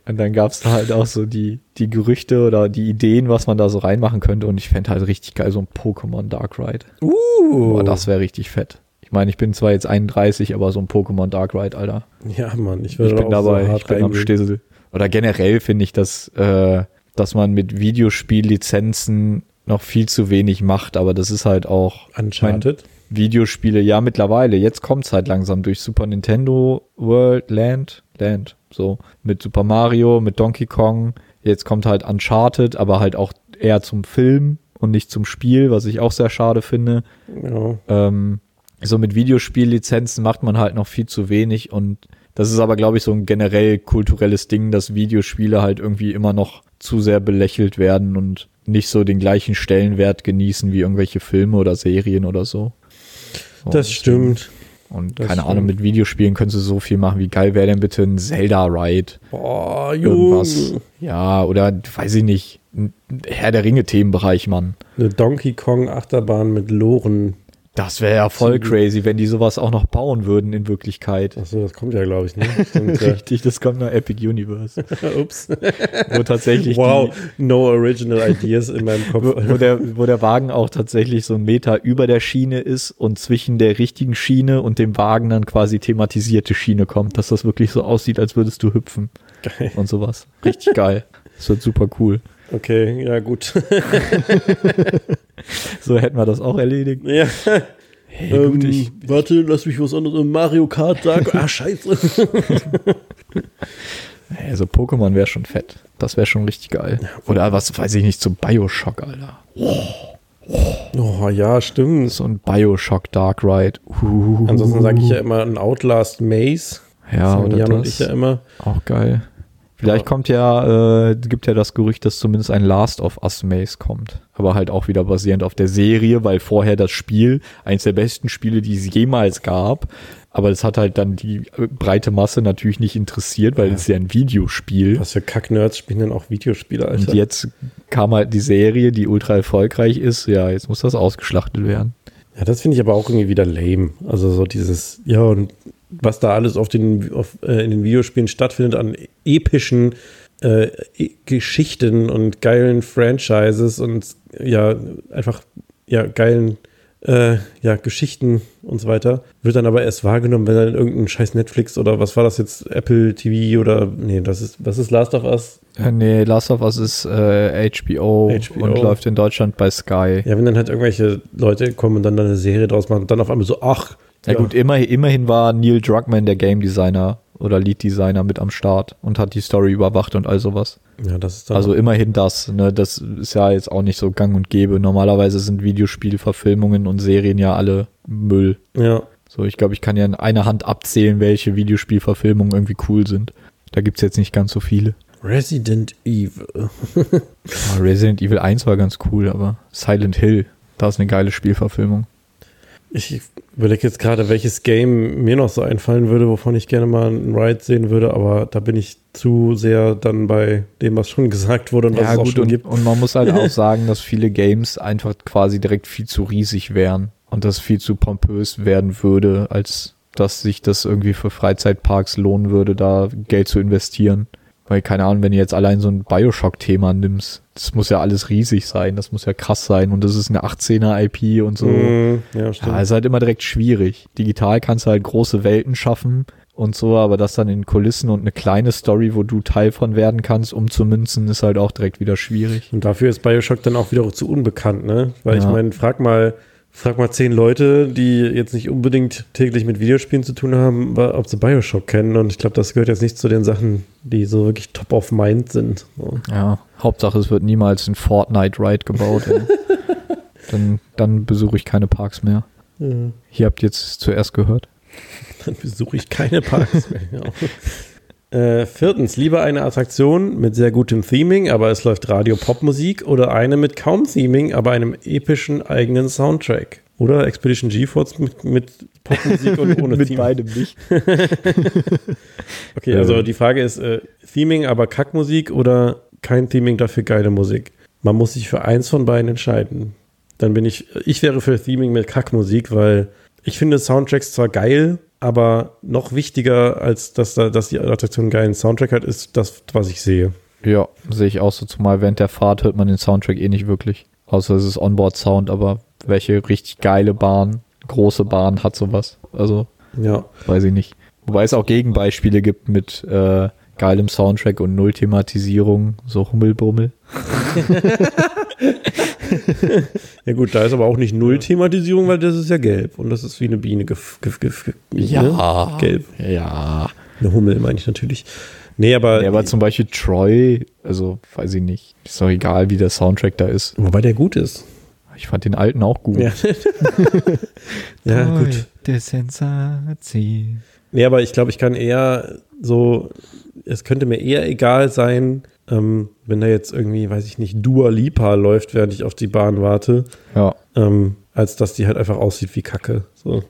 Und dann gab es da halt auch so die, die Gerüchte oder die Ideen, was man da so reinmachen könnte. Und ich fände halt richtig geil so ein Pokémon Dark Ride. Uh, Boah, das wäre richtig fett. Ich Ich meine, ich bin zwar jetzt 31, aber so ein Pokémon Dark Ride, Alter. Ja, Mann, ich Ich würde bin auch dabei, so ich bin am. Stissel. Oder generell finde ich, dass, äh, dass man mit Videospiellizenzen noch viel zu wenig macht, aber das ist halt auch Uncharted. Videospiele, ja mittlerweile, jetzt kommt's halt langsam durch Super Nintendo World Land, Land, so, mit Super Mario, mit Donkey Kong, jetzt kommt halt Uncharted, aber halt auch eher zum Film und nicht zum Spiel, was ich auch sehr schade finde. Ja. Ähm, so mit Videospiellizenzen macht man halt noch viel zu wenig und das ist aber, glaube ich, so ein generell kulturelles Ding, dass Videospiele halt irgendwie immer noch zu sehr belächelt werden und nicht so den gleichen Stellenwert genießen wie irgendwelche Filme oder Serien oder so. Das stimmt. Und das keine stimmt. Ahnung, mit Videospielen können sie so viel machen. Wie geil wäre denn bitte ein Zelda-Ride? Boah, Irgendwas. Junge. Ja, oder weiß ich nicht. ein Herr der Ringe-Themenbereich, Mann. Eine Donkey Kong Achterbahn mit Loren. Das wäre ja voll crazy, wenn die sowas auch noch bauen würden in Wirklichkeit. Achso, das kommt ja, glaube ich, ne? Stimmt. Richtig, das kommt nach Epic Universe. Ups. Wo tatsächlich Wow, die, no original ideas in meinem Kopf. wo, wo, der, wo der Wagen auch tatsächlich so ein Meter über der Schiene ist und zwischen der richtigen Schiene und dem Wagen dann quasi thematisierte Schiene kommt, dass das wirklich so aussieht, als würdest du hüpfen Geil. und sowas. Richtig geil. Das wird super cool. Okay, ja, gut. So hätten wir das auch erledigt. ja. Hey, gut, ich, Ähm, warte, lass mich was anderes. Mario Kart sagen. Ah, scheiße. also Pokémon wäre schon fett. Das wäre schon richtig geil. Oder was weiß ich nicht, so Bioshock, Alter. Oh, ja, stimmt. So ein Bioshock Dark Ride. Uh, Ansonsten sage ich ja immer ein Outlast Maze. ja, sagen oder Jan und das. ich ja immer. Auch geil. Vielleicht Ja. kommt ja, äh, gibt ja das Gerücht, dass zumindest ein Last of Us Maze kommt. Aber halt auch wieder basierend auf der Serie, weil vorher das Spiel, eines der besten Spiele, die es jemals gab, aber das hat halt dann die äh, breite Masse natürlich nicht interessiert, weil es ja ein Videospiel. Was für Kack-Nerds spielen denn auch Videospiele, Alter? Und jetzt kam halt die Serie, die ultra erfolgreich ist. Ja, jetzt muss das ausgeschlachtet werden. Ja, das finde ich aber auch irgendwie wieder lame. Also so dieses, ja, und was da alles auf den, auf, äh, in den Videospielen stattfindet an epischen äh, e Geschichten und geilen Franchises und ja, einfach ja, geilen äh, ja, Geschichten und so weiter, wird dann aber erst wahrgenommen, wenn dann irgendein scheiß Netflix oder was war das jetzt, Apple TV oder nee, das ist, was ist Last of Us? Äh, nee, Last of Us ist äh, HBO, HBO. und läuft in Deutschland bei Sky. Ja, wenn dann halt irgendwelche Leute kommen und dann da eine Serie draus machen und dann auf einmal so, ach, Ja, gut, immer, immerhin war Neil Druckmann der Game Designer oder Lead Designer mit am Start und hat die Story überwacht und all sowas. Ja, das ist Also immerhin das, ne? Das ist ja jetzt auch nicht so gang und gäbe. Normalerweise sind Videospielverfilmungen und Serien ja alle Müll. ja. So, ich glaube, ich kann ja in einer Hand abzählen, welche Videospielverfilmungen irgendwie cool sind. Da gibt's jetzt nicht ganz so viele. Resident Evil. Ah, Resident Evil 1 war ganz cool, aber Silent Hill, da ist eine geile Spielverfilmung. Ich überlege jetzt gerade, welches Game mir noch so einfallen würde, wovon ich gerne mal einen Ride sehen würde, aber da bin ich zu sehr dann bei dem, was schon gesagt wurde und was Ja, es auch gut, schon und, gibt. und man muss halt auch sagen, dass viele Games einfach quasi direkt viel zu riesig wären und das viel zu pompös werden würde, als dass sich das irgendwie für Freizeitparks lohnen würde, da Geld zu investieren. Weil, keine Ahnung, wenn du jetzt allein so ein Bioshock-Thema nimmst, das muss ja alles riesig sein, das muss ja krass sein und das ist eine 18er-IP und so. Mm, ja, stimmt. Ja, ist halt immer direkt schwierig. Digital kannst du halt große Welten schaffen und so, aber das dann in Kulissen und eine kleine Story, wo du Teil von werden kannst, umzumünzen, ist halt auch direkt wieder schwierig. und dafür ist Bioshock dann auch wieder zu unbekannt, ne? Weil ich Ja. meine, frag mal, frag mal zehn Leute, die jetzt nicht unbedingt täglich mit Videospielen zu tun haben, ob sie Bioshock kennen. Und ich glaube, das gehört jetzt nicht zu den Sachen, die so wirklich top of mind sind. So. Ja, Hauptsache es wird niemals ein Fortnite-Ride gebaut. dann, dann besuche ich keine Parks mehr. Ja. Hier habt ihr jetzt zuerst gehört. Dann besuche ich keine Parks mehr. Ja. Äh, viertens, lieber eine Attraktion mit sehr gutem Theming, aber es läuft Radio-Pop-Musik oder eine mit kaum Theming, aber einem epischen eigenen Soundtrack. Oder Expedition GeForce mit, mit Popmusik und ohne Theming. nicht. Okay, also die Frage ist, äh, Theming, aber Kackmusik oder kein Theming, dafür geile Musik? Man muss sich für eins von beiden entscheiden. Dann bin ich, ich wäre für Theming mit Kackmusik, weil ich finde Soundtracks zwar geil, aber noch wichtiger als dass, da, dass die Attraktion einen geilen Soundtrack hat, ist das, was ich sehe. Ja, sehe ich auch so. Zumal während der Fahrt hört man den Soundtrack eh nicht wirklich. Außer es ist Onboard-Sound, aber welche richtig geile Bahn große Bahn hat sowas. Also, Ja. weiß ich nicht. Wobei es auch Gegenbeispiele gibt mit äh, geilem Soundtrack und Null-Thematisierung, so Hummelbummel. Ja gut, da ist aber auch nicht Null-Thematisierung, weil das ist ja gelb. Und das ist wie eine Biene gef, gef, gef, gef ne? gelb. Ja. Eine Hummel meine ich natürlich. Nee, aber, Ja, aber zum Beispiel Troy, also weiß ich nicht. Ist doch egal, wie der Soundtrack da ist. wobei der gut ist. Ich fand den alten auch gut. Ja, ja gut. Der Sensation. Nee, aber ich glaube, ich kann eher so, es könnte mir eher egal sein, ähm, wenn da jetzt irgendwie, weiß ich nicht, Dua Lipa läuft, während ich auf die Bahn warte, Ja. ähm, als dass die halt einfach aussieht wie Kacke. So.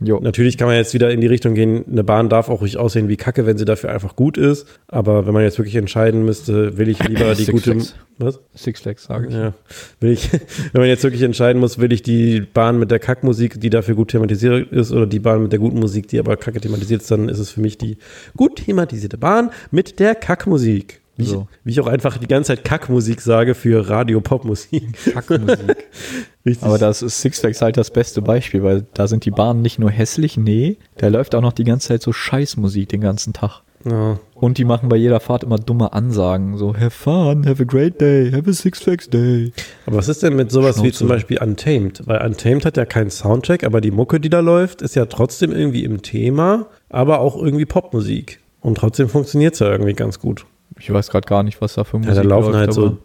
Jo. Natürlich kann man jetzt wieder in die Richtung gehen, eine Bahn darf auch ruhig aussehen wie Kacke, wenn sie dafür einfach gut ist. Aber wenn man jetzt wirklich entscheiden müsste, will ich lieber die Six gute. Flags. Was? Six Flags, sage ich. Ja. Will ich, wenn man jetzt wirklich entscheiden muss, will ich die Bahn mit der Kackmusik, die dafür gut thematisiert ist, oder die Bahn mit der guten Musik, die aber kacke thematisiert ist, dann ist es für mich die gut thematisierte Bahn mit der Kackmusik. Wie, So. ich, wie ich auch einfach die ganze Zeit Kackmusik sage für Radio-Pop-Musik. Kackmusik. Richtig. Aber das ist Six Flags halt das beste Beispiel, weil da sind die Bahnen nicht nur hässlich, nee, da läuft auch noch die ganze Zeit so Scheißmusik den ganzen Tag. ja. Und die machen bei jeder Fahrt immer dumme Ansagen, so have fun, have a great day, have a Six Flags Day. Aber was ist denn mit sowas wie Schnauze. zum Beispiel Untamed? Weil Untamed hat ja keinen Soundtrack, aber die Mucke, die da läuft, ist ja trotzdem irgendwie im Thema, aber auch irgendwie Popmusik. Und trotzdem funktioniert es ja irgendwie ganz gut. Ich weiß gerade gar nicht, was da für Musik Ja, da laufen läuft, halt so,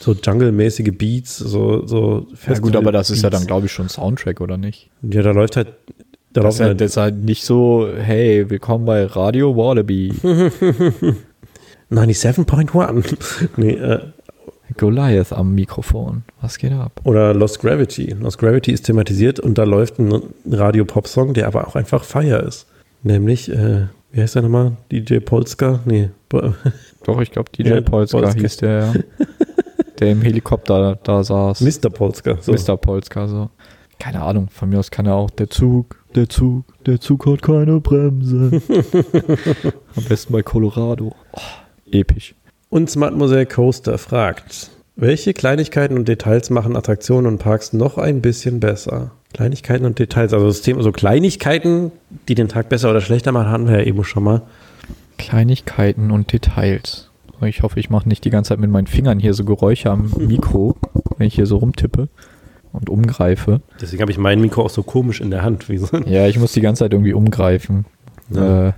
so Jungle-mäßige Beats, so, so Ja gut, aber das ist ja dann, glaube ich, schon Soundtrack, oder nicht? Ja, da läuft halt. Da Das ist, ja, halt das ist halt nicht so, hey, willkommen bei Radio Wallaby. 97.1. nee, äh, Goliath am Mikrofon. Was geht ab? oder Lost Gravity. Lost Gravity ist thematisiert und da läuft ein Radio-Pop-Song, der aber auch einfach Fire ist. Nämlich, äh, wie heißt der nochmal? DJ Polska? Nee. Doch, ich glaube, DJ Ja, Polska, Polska. hieß der, ja. der im Helikopter da saß. Mr. Polska. So. Mr. Polska, so. Keine Ahnung, von mir aus kann er auch der Zug, der Zug, der Zug hat keine Bremse. Am besten bei Colorado. Oh, episch. Uns Mademoiselle Coaster fragt, welche Kleinigkeiten und Details machen Attraktionen und Parks noch ein bisschen besser? Kleinigkeiten und Details, also das Thema, so Kleinigkeiten, die den Tag besser oder schlechter machen, hatten wir ja eben schon mal. Kleinigkeiten und Details. Ich hoffe, ich mache nicht die ganze Zeit mit meinen Fingern hier so Geräusche am Mikro, wenn ich hier so rumtippe und umgreife. Deswegen habe ich mein Mikro auch so komisch in der Hand. Wie so. Ja, ich muss die ganze Zeit irgendwie umgreifen. Ja. Äh,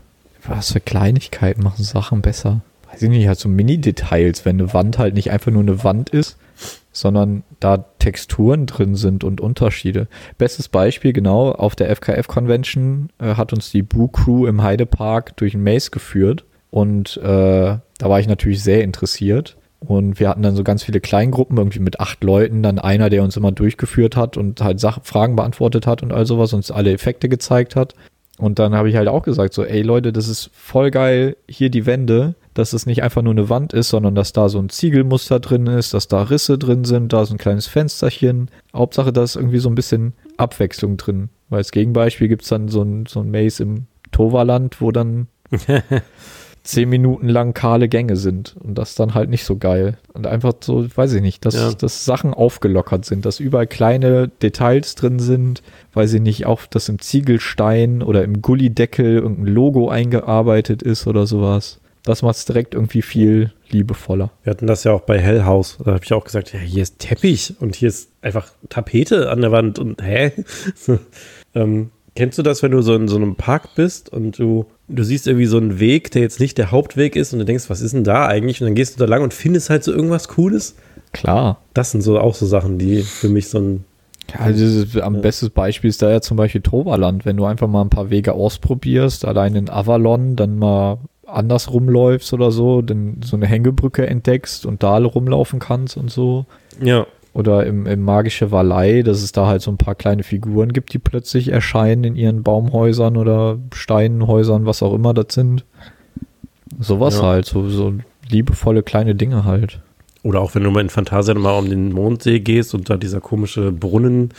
was für Kleinigkeiten machen Sachen besser? Weiß ich nicht, halt so Mini-Details, wenn eine Wand halt nicht einfach nur eine Wand ist, sondern da Texturen drin sind und Unterschiede. Bestes Beispiel, genau, auf der FKF-Convention äh, hat uns die Boo Crew im Heidepark durch ein Maze geführt und äh, da war ich natürlich sehr interessiert. Und wir hatten dann so ganz viele Kleingruppen, irgendwie mit acht Leuten, dann einer, der uns immer durchgeführt hat und halt Sachen, Fragen beantwortet hat und all sowas, uns alle Effekte gezeigt hat. Und dann habe ich halt auch gesagt, so, ey Leute, das ist voll geil, hier die Wände, dass es nicht einfach nur eine Wand ist, sondern dass da so ein Ziegelmuster drin ist, dass da Risse drin sind, da so ein kleines Fensterchen. Hauptsache, da ist irgendwie so ein bisschen Abwechslung drin. Weil als Gegenbeispiel gibt es dann so ein, so ein Maze im Toverland, wo dann zehn Minuten lang kahle Gänge sind. Und das dann halt nicht so geil. Und einfach so, weiß ich nicht, dass, Ja. dass Sachen aufgelockert sind, dass überall kleine Details drin sind. Weiß ich nicht, auch dass im Ziegelstein oder im Gullideckel irgendein Logo eingearbeitet ist oder sowas. Das macht es direkt irgendwie viel liebevoller. Wir hatten das ja auch bei Hell House. Da habe ich auch gesagt, ja, hier ist Teppich und hier ist einfach Tapete an der Wand und hä? Ähm, kennst du das, wenn du so in so einem Park bist und du, du siehst irgendwie so einen Weg, der jetzt nicht der Hauptweg ist und du denkst, was ist denn da eigentlich? Und dann gehst du da lang und findest halt so irgendwas Cooles. Klar. Das sind so auch so Sachen, die für mich so ein Ja, also ist, am Ja. bestes Beispiel ist da ja zum Beispiel Toverland. Wenn du einfach mal ein paar Wege ausprobierst, allein in Avalon, dann mal anders rumläufst oder so, dann so eine Hängebrücke entdeckst und da rumlaufen kannst und so. ja, Oder im, im Magische Valley, dass es da halt so ein paar kleine Figuren gibt, die plötzlich erscheinen in ihren Baumhäusern oder Steinhäusern, was auch immer das sind. Sowas Ja. halt, so, so liebevolle kleine Dinge halt. Oder auch wenn du mal in Phantasia mal um den Mondsee gehst und da dieser komische Brunnen,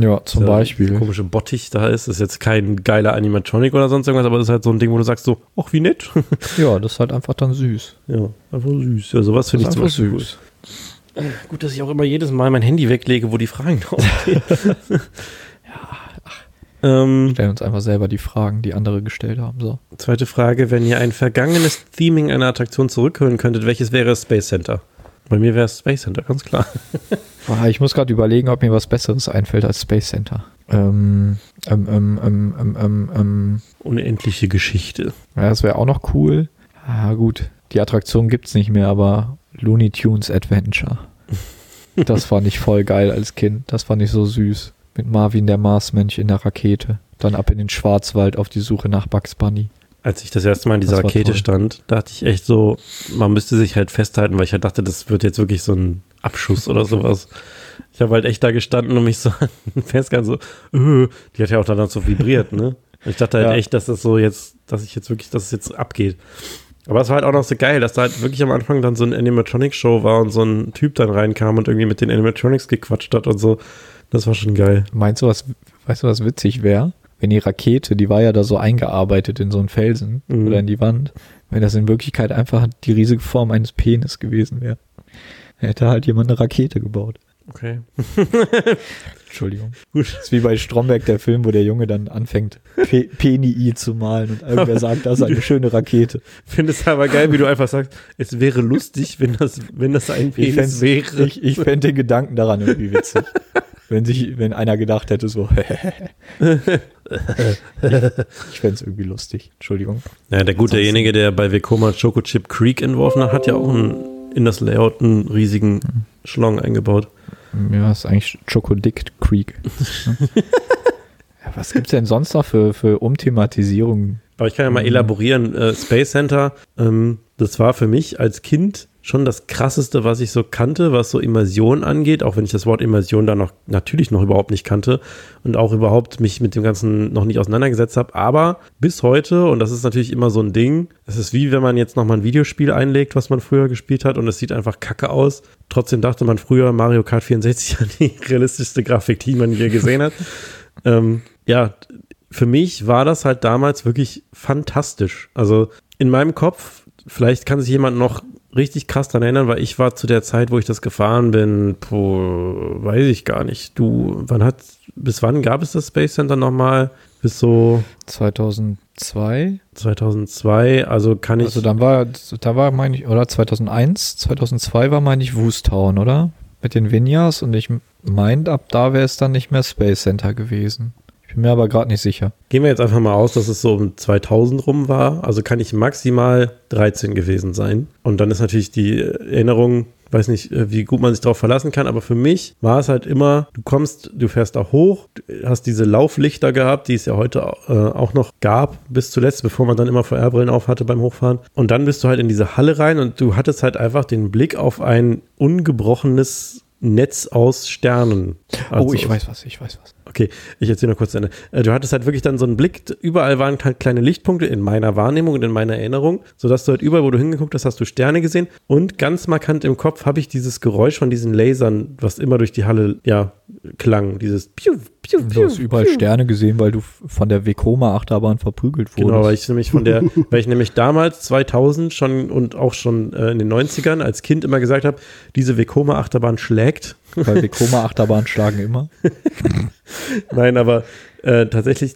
Ja, zum dieser Beispiel. komische Bottich da ist, ist jetzt kein geiler Animatronic oder sonst irgendwas, aber das ist halt so ein Ding, wo du sagst so, ach wie nett. Ja, das ist halt einfach dann süß. ja, einfach süß. Ja, sowas finde ich Das zum einfach Beispiel süß. Gut, dass ich auch immer jedes Mal mein Handy weglege, wo die Fragen draufstehen. Ähm, Stellen uns einfach selber die Fragen, die andere gestellt haben. So. zweite Frage, wenn ihr ein vergangenes Theming einer Attraktion zurückholen könntet, welches wäre Space Center? Bei mir wäre es Space Center, ganz klar. Ah, Ich muss gerade überlegen, ob mir was Besseres einfällt als Space Center. Ähm, ähm, ähm, ähm, ähm, ähm, ähm, Unendliche Geschichte. ja, das wäre auch noch cool. Ah, gut. Die Attraktion gibt's nicht mehr, aber Looney Tunes Adventure. Das fand ich voll geil als Kind. Das fand ich so süß. Mit Marvin der Marsmensch in der Rakete. Dann ab in den Schwarzwald auf die Suche nach Bugs Bunny. Als ich das erste Mal in dieser Rakete toll. stand, dachte ich echt so, man müsste sich halt festhalten, weil ich halt dachte, das wird jetzt wirklich so ein Abschuss oder sowas. Ich habe halt echt da gestanden und mich so festgehalten, so, äh, die hat ja auch dann so vibriert, ne? Ich dachte halt Ja. echt, dass das so jetzt, dass ich jetzt wirklich, dass es jetzt abgeht. Aber es war halt auch noch so geil, dass da halt wirklich am Anfang dann so ein Animatronics-Show war und so ein Typ dann reinkam und irgendwie mit den Animatronics gequatscht hat und so. Das war schon geil. Meinst du, was, weißt du, was witzig wäre? Wenn die Rakete, die war ja da so eingearbeitet in so einen Felsen Mhm. oder in die Wand, wenn das in Wirklichkeit einfach die riesige Form eines Penis gewesen wäre. Hätte halt jemand eine Rakete gebaut. Okay. Entschuldigung. Gut. Das ist wie bei Stromberg der Film, wo der Junge dann anfängt, P Penii zu malen und irgendwer sagt, das ist eine schöne Rakete. Finde es aber geil, wie du einfach sagst, es wäre lustig, wenn das, wenn das ein Ich Penis fänd's- wäre. Ich, ich fände den Gedanken daran irgendwie witzig. wenn sich, wenn einer gedacht hätte, so, ich fände es irgendwie lustig. Entschuldigung. Ja, der gute derjenige, der bei Vekoma Choco Chip Creek entworfen hat, hat ja auch einen, in das Layout einen riesigen Schlong eingebaut. Ja, ist eigentlich Chocodick Creek. ja, was gibt's denn sonst noch für, für Umthematisierungen? Aber ich kann ja mal Mhm. elaborieren. Äh, Space Center, ähm, das war für mich als Kind schon das krasseste, was ich so kannte, was so Immersion angeht, auch wenn ich das Wort Immersion da noch natürlich noch überhaupt nicht kannte und auch überhaupt mich mit dem Ganzen noch nicht auseinandergesetzt habe. Aber bis heute, und das ist natürlich immer so ein Ding, es ist wie wenn man jetzt nochmal ein Videospiel einlegt, was man früher gespielt hat und es sieht einfach kacke aus. Trotzdem dachte man früher, Mario Kart 64 war die realistischste Grafik, die man je gesehen hat. ähm, ja, für mich war das halt damals wirklich fantastisch. Also in meinem Kopf, vielleicht kann sich jemand noch richtig krass daran erinnern, weil ich war zu der Zeit, wo ich das gefahren bin, puh, weiß ich gar nicht. Du, wann hat, bis wann gab es das Space Center nochmal? Bis so 2002? 2002, also kann ich, Also dann war, da war, meine ich, oder 2001, 2002 war, meine ich, Woostown, oder? Mit den Vinyas und ich meint, ab da wäre es dann nicht mehr Space Center gewesen. Ich bin mir aber gerade nicht sicher. gehen wir jetzt einfach mal aus, dass es so um 2000 rum war, also kann ich maximal 13 gewesen sein. Und dann ist natürlich die Erinnerung, weiß nicht, äh, wie gut man sich darauf verlassen kann, aber für mich war es halt immer, du kommst, du fährst da hoch, hast diese Lauflichter gehabt, die es ja heute äh, auch noch gab, bis zuletzt, bevor man dann immer VR-Brillen auf hatte beim Hochfahren. Und dann bist du halt in diese Halle rein und du hattest halt einfach den Blick auf ein ungebrochenes Netz aus Sternen. oh, Also- ich weiß was, ich weiß was. Okay, ich erzähle noch kurz zu Ende. Äh, Du hattest halt wirklich dann so einen Blick, überall waren halt kleine Lichtpunkte in meiner Wahrnehmung und in meiner Erinnerung, sodass du halt überall, wo du hingeguckt hast, hast du Sterne gesehen. Und ganz markant im Kopf habe ich dieses Geräusch von diesen Lasern, was immer durch die Halle, ja, klang. Dieses Piu, Piu, Du Piu, hast überall Piu. Sterne gesehen, weil du von der Vekoma-Achterbahn verprügelt wurdest. Genau, weil ich nämlich von der, weil ich nämlich damals 2000 schon und auch schon äh, in den 90ern als Kind immer gesagt habe, diese Vekoma-Achterbahn schlägt. Weil Vekoma-Achterbahn schlagen immer. Nein, aber äh, tatsächlich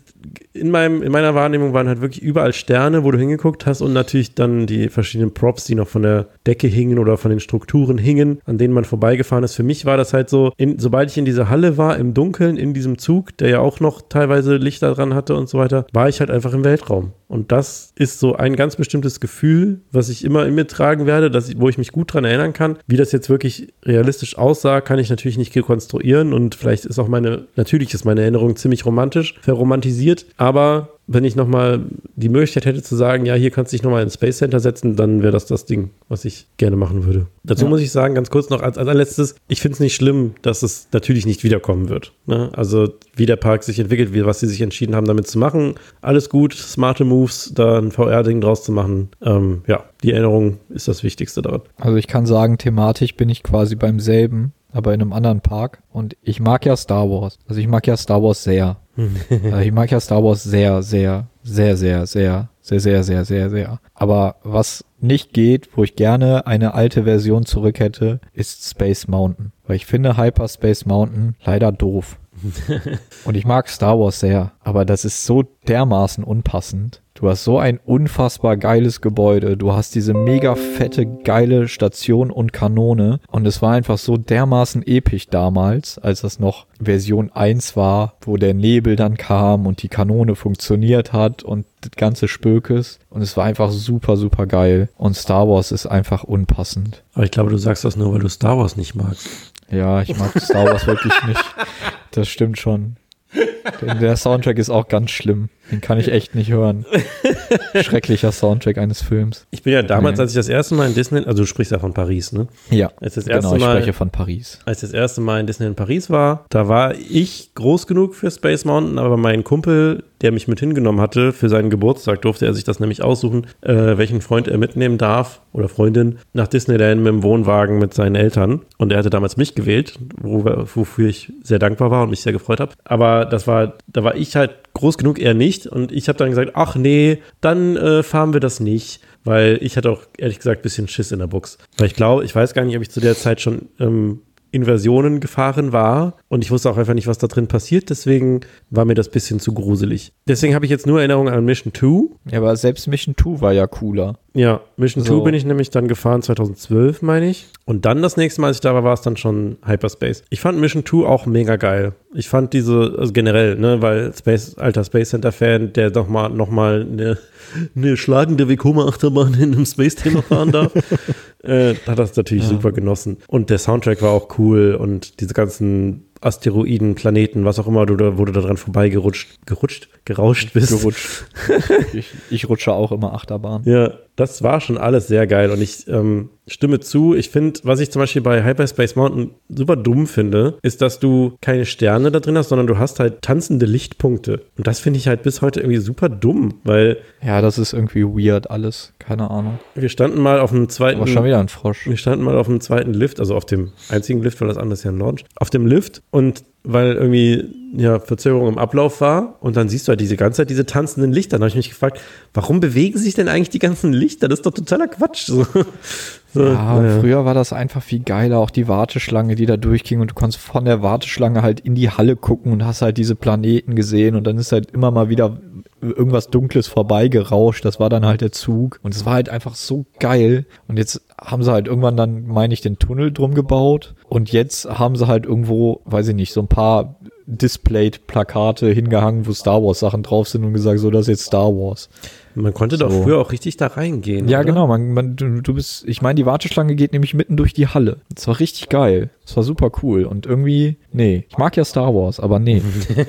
in, meinem, in meiner Wahrnehmung waren halt wirklich überall Sterne, wo du hingeguckt hast und natürlich dann die verschiedenen Props, die noch von der Decke hingen oder von den Strukturen hingen, an denen man vorbeigefahren ist. Für mich war das halt so, in, sobald ich in dieser Halle war, im Dunkeln, in diesem Zug, der ja auch noch teilweise Lichter dran hatte und so weiter, war ich halt einfach im Weltraum. Und das ist so ein ganz bestimmtes Gefühl, was ich immer in mir tragen werde, dass ich, wo ich mich gut dran erinnern kann. Wie das jetzt wirklich realistisch aussah, kann ich natürlich nicht rekonstruieren und vielleicht ist auch meine, natürlich ist meine Erinnerung ziemlich romantisch, verromantisiert, aber wenn ich nochmal die Möglichkeit hätte zu sagen, ja, hier kannst du dich nochmal ins Space Center setzen, dann wäre das das Ding, was ich gerne machen würde. Dazu Ja. muss ich sagen, ganz kurz noch als, als allerletztes, ich finde es nicht schlimm, dass es natürlich nicht wiederkommen wird. Ne? Also wie der Park sich entwickelt, wie, was sie sich entschieden haben, damit zu machen, alles gut, smarte Moves, da ein VR-Ding draus zu machen. Ähm, ja, die Erinnerung ist das Wichtigste daran. Also ich kann sagen, thematisch bin ich quasi beim selben, aber in einem anderen Park. Und ich mag ja Star Wars. Also ich mag ja Star Wars sehr. Äh, ich mag ja Star Wars sehr, sehr, sehr, sehr, sehr, sehr, sehr, sehr, sehr, sehr. Aber was nicht geht, wo ich gerne eine alte Version zurück hätte, ist Space Mountain. Weil ich finde Hyperspace Mountain leider doof. Und ich mag Star Wars sehr, aber das ist so dermaßen unpassend. Du hast so ein unfassbar geiles Gebäude. Du hast diese mega fette, geile Station und Kanone. Und es war einfach so dermaßen episch damals, als das noch Version 1 war, wo der Nebel dann kam und die Kanone funktioniert hat und das ganze Spökes. Und es war einfach super, super geil. Und Star Wars ist einfach unpassend. Aber ich glaube, du sagst das nur, weil du Star Wars nicht magst. Ja, ich mag Star Wars wirklich nicht. Das stimmt schon. Der Soundtrack ist auch ganz schlimm. Den kann ich echt nicht hören. Schrecklicher Soundtrack eines Films. Ich bin ja damals, Nee. als ich das erste Mal in Disney, also du sprichst ja von Paris, ne? Ja, Als das erste genau, ich Mal, spreche von Paris. als ich das erste Mal in Disney in Paris war, da war ich groß genug für Space Mountain, aber mein Kumpel, der mich mit hingenommen hatte, für seinen Geburtstag durfte er sich das nämlich aussuchen, äh, welchen Freund er mitnehmen darf oder Freundin nach Disneyland mit dem Wohnwagen mit seinen Eltern. Und er hatte damals mich gewählt, wo, wofür ich sehr dankbar war und mich sehr gefreut habe. Aber das war, da war ich halt groß genug, er nicht. Und ich habe dann gesagt, ach nee, dann äh, fahren wir das nicht. Weil ich hatte auch ehrlich gesagt ein bisschen Schiss in der Box. Weil ich glaube, ich weiß gar nicht, ob ich zu der Zeit schon ähm, Inversionen gefahren war und ich wusste auch einfach nicht, was da drin passiert, deswegen war mir das ein bisschen zu gruselig. Deswegen habe ich jetzt nur Erinnerungen an Mission 2. Ja, aber selbst Mission 2 war ja cooler. Ja, Mission So. 2 bin ich nämlich dann gefahren 2012, meine ich. Und dann das nächste Mal, als ich da war, war es dann schon Hyperspace. Ich fand Mission 2 auch mega geil. Ich fand diese, also generell, ne, weil Space, alter Space Center Fan, der doch mal, noch mal eine, eine schlagende Vekoma-Achterbahn in einem Space-Thema fahren darf, äh, hat das natürlich super genossen. Und der Soundtrack war auch cool und diese ganzen Asteroiden, Planeten, was auch immer, du da, wo du da dran vorbeigerutscht, gerutscht, gerauscht bist. Gerutscht. ich, ich rutsche auch immer Achterbahn. Ja, das war schon alles sehr geil und ich ähm, stimme zu. Ich finde, was ich zum Beispiel bei Hyperspace Mountain super dumm finde, ist, dass du keine Sterne da drin hast, sondern du hast halt tanzende Lichtpunkte. Und das finde ich halt bis heute irgendwie super dumm, weil Ja, das ist irgendwie weird alles. Keine Ahnung. wir standen mal auf dem zweiten. Aber schon wieder ein Frosch. Wir standen mal auf dem zweiten Lift, also auf dem einzigen Lift, weil das andere ist ja ein Launch. Auf dem Lift und weil irgendwie ja Verzögerung im Ablauf war und dann siehst du halt diese ganze Zeit diese tanzenden Lichter. Dann habe ich mich gefragt, warum bewegen sich denn eigentlich die ganzen Lichter? Das ist doch totaler Quatsch. So. So, Ja, und naja. früher war das einfach viel geiler, auch die Warteschlange, die da durchging und du konntest von der Warteschlange halt in die Halle gucken und hast halt diese Planeten gesehen und dann ist halt immer mal wieder irgendwas Dunkles vorbeigerauscht, das war dann halt der Zug und es war halt einfach so geil und jetzt haben sie halt irgendwann dann, meine ich, den Tunnel drum gebaut und jetzt haben sie halt irgendwo, weiß ich nicht, so ein paar displayed Plakate hingehangen, wo Star Wars Sachen drauf sind und gesagt, so, das ist jetzt Star Wars. Man konnte doch So. früher auch richtig da reingehen. Ja, oder? genau. Man, man, du, du bist, ich meine, die Warteschlange geht nämlich mitten durch die Halle. Das war richtig geil. Das war super cool. Und irgendwie, nee. Ich mag ja Star Wars, aber nee.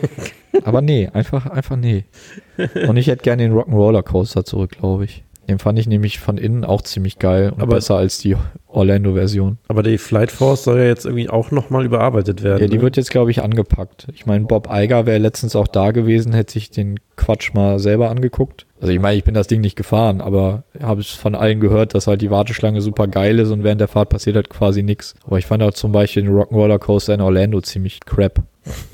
aber nee, einfach, einfach nee. Und ich hätte gerne den Rock'n'Roller Coaster zurück, glaube ich. Den fand ich nämlich von innen auch ziemlich geil und Aber- besser als die Orlando-Version. Aber die Flight Force soll ja jetzt irgendwie auch nochmal überarbeitet werden. Ja, die ne? wird jetzt, glaube ich, angepackt. Ich meine, Bob Eiger wäre letztens auch da gewesen, hätte sich den Quatsch mal selber angeguckt. Also ich meine, ich bin das Ding nicht gefahren, aber habe es von allen gehört, dass halt die Warteschlange super geil ist und während der Fahrt passiert halt quasi nichts. Aber ich fand auch zum Beispiel den Rock'n'Roller Coaster in Orlando ziemlich crap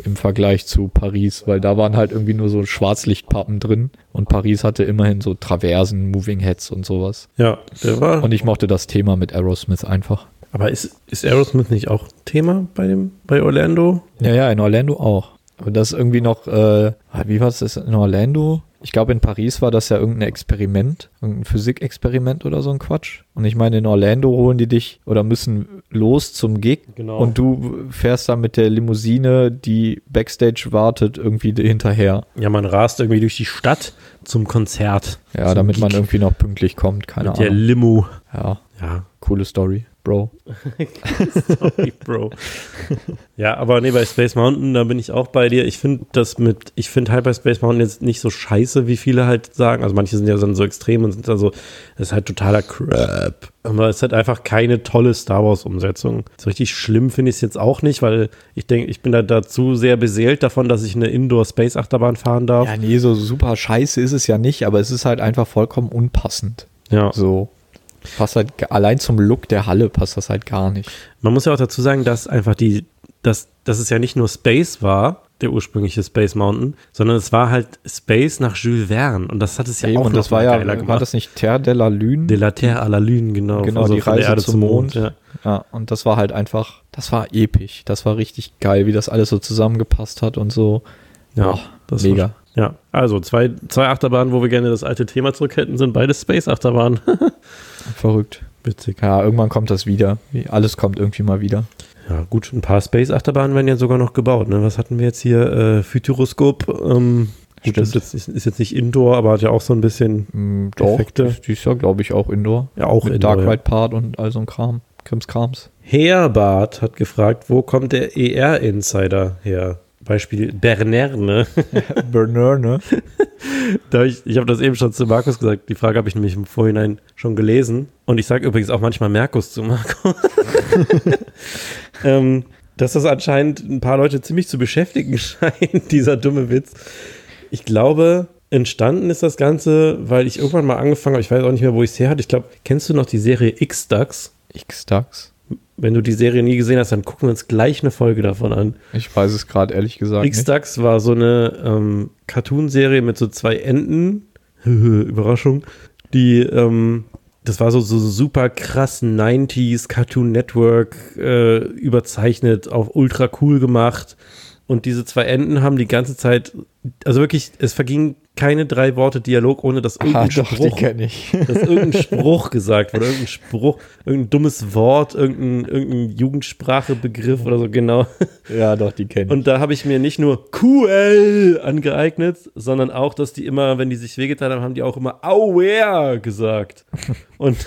im Vergleich zu Paris, weil da waren halt irgendwie nur so Schwarzlichtpappen drin und Paris hatte immerhin so Traversen, Moving Heads und sowas. Ja, der war. Und ich mochte das Thema mit Aerosmith einfach. aber ist, ist Aerosmith nicht auch Thema bei dem bei Orlando? Ja, ja, in Orlando auch. Aber das ist irgendwie noch, äh, wie war es in Orlando? Ich glaube, in Paris war das ja irgendein Experiment, irgendein Physikexperiment oder so ein Quatsch. Und ich meine, in Orlando holen die dich oder müssen los zum Gig Genau. und du fährst dann mit der Limousine, die Backstage wartet, irgendwie hinterher. Ja, man rast irgendwie durch die Stadt zum Konzert. Ja, Zum damit man Gig irgendwie noch pünktlich kommt, keine mit der Ahnung. Limo. Ja, Ja, coole Story, Bro. sorry, Bro. ja, aber nee, bei Space Mountain, da bin ich auch bei dir. Ich finde das mit, ich finde Hyperspace Mountain jetzt nicht so scheiße, wie viele halt sagen. Also manche sind ja dann so extrem und sind da so, das ist halt totaler Crap. Aber es hat einfach keine tolle Star Wars Umsetzung. So richtig schlimm finde ich es jetzt auch nicht, weil ich denke, ich bin da dazu sehr beseelt davon, dass ich eine Indoor Space Achterbahn fahren darf. Ja, nee, so super scheiße ist es ja nicht, aber es ist halt einfach vollkommen unpassend. Ja. So. Passt halt, allein zum Look der Halle passt das halt gar nicht. Man muss ja auch dazu sagen, dass einfach die, dass, dass es ja nicht nur Space war, der ursprüngliche Space Mountain, sondern es war halt Space nach Jules Verne und das hat es ja Eben, auch und noch das war ja, geiler war gemacht. das nicht Terre de la Lune? De la Terre à la Lune, genau. Genau, Also die Reise zum Mond. Ja. Ja, und das war halt einfach, das war episch. Das war richtig geil, wie das alles so zusammengepasst hat und so. Ja, Boah, das mega. War, ja, also zwei, zwei Achterbahnen, wo wir gerne das alte Thema zurück hätten, sind beide Space-Achterbahnen. Verrückt. Witzig. Ja, irgendwann kommt das wieder. Wie- Alles kommt irgendwie mal wieder. Ja, gut, ein paar Space-Achterbahnen werden ja sogar noch gebaut. Ne? Was hatten wir jetzt hier? Äh, Futuroskop. Ähm, gut, das ist, jetzt- ist jetzt nicht Indoor, aber hat ja auch so ein bisschen, Mm, doch, Effekte. die, die ist ja, glaube ich, auch Indoor. ja auch Mit Indoor. Dark. Ride Part und all so ein Kram. Krimskrams. Herbart hat gefragt, wo kommt der ER-Insider her? Beispiel Bernerne. Burner, ne? Da ich ich habe das eben schon zu Markus gesagt. Die Frage habe ich nämlich im Vorhinein schon gelesen. Und ich sage übrigens auch manchmal Merkus zu Markus. ähm, dass das anscheinend ein paar Leute ziemlich zu beschäftigen scheint, dieser dumme Witz. Ich glaube, entstanden ist das Ganze, weil ich irgendwann mal angefangen habe, ich weiß auch nicht mehr, wo ich es her hatte. Ich glaube, kennst du noch die Serie X-Ducks? X-Dax. Wenn du die Serie nie gesehen hast, dann gucken wir uns gleich eine Folge davon an. Ich weiß es gerade ehrlich gesagt. X-Ducks war so eine ähm, Cartoon-Serie mit so zwei Enden. Überraschung. Die, ähm, das war so, so super krass 90s Cartoon Network äh, überzeichnet, auf ultra cool gemacht. Und diese zwei Enden haben die ganze Zeit, also wirklich, es vergingen keine drei Worte Dialog, ohne dass Ah, irgendein doch, die Spruch kenne ich. dass irgendein Spruch gesagt wurde, irgendein Spruch, irgendein dummes Wort, irgendein, irgendein Jugendsprachebegriff oder so, genau. ja, doch, die kenne ich. Und da habe ich mir nicht nur QL angeeignet, sondern auch, dass die immer, wenn die sich wehgetan haben, haben die auch immer Aware gesagt. Und,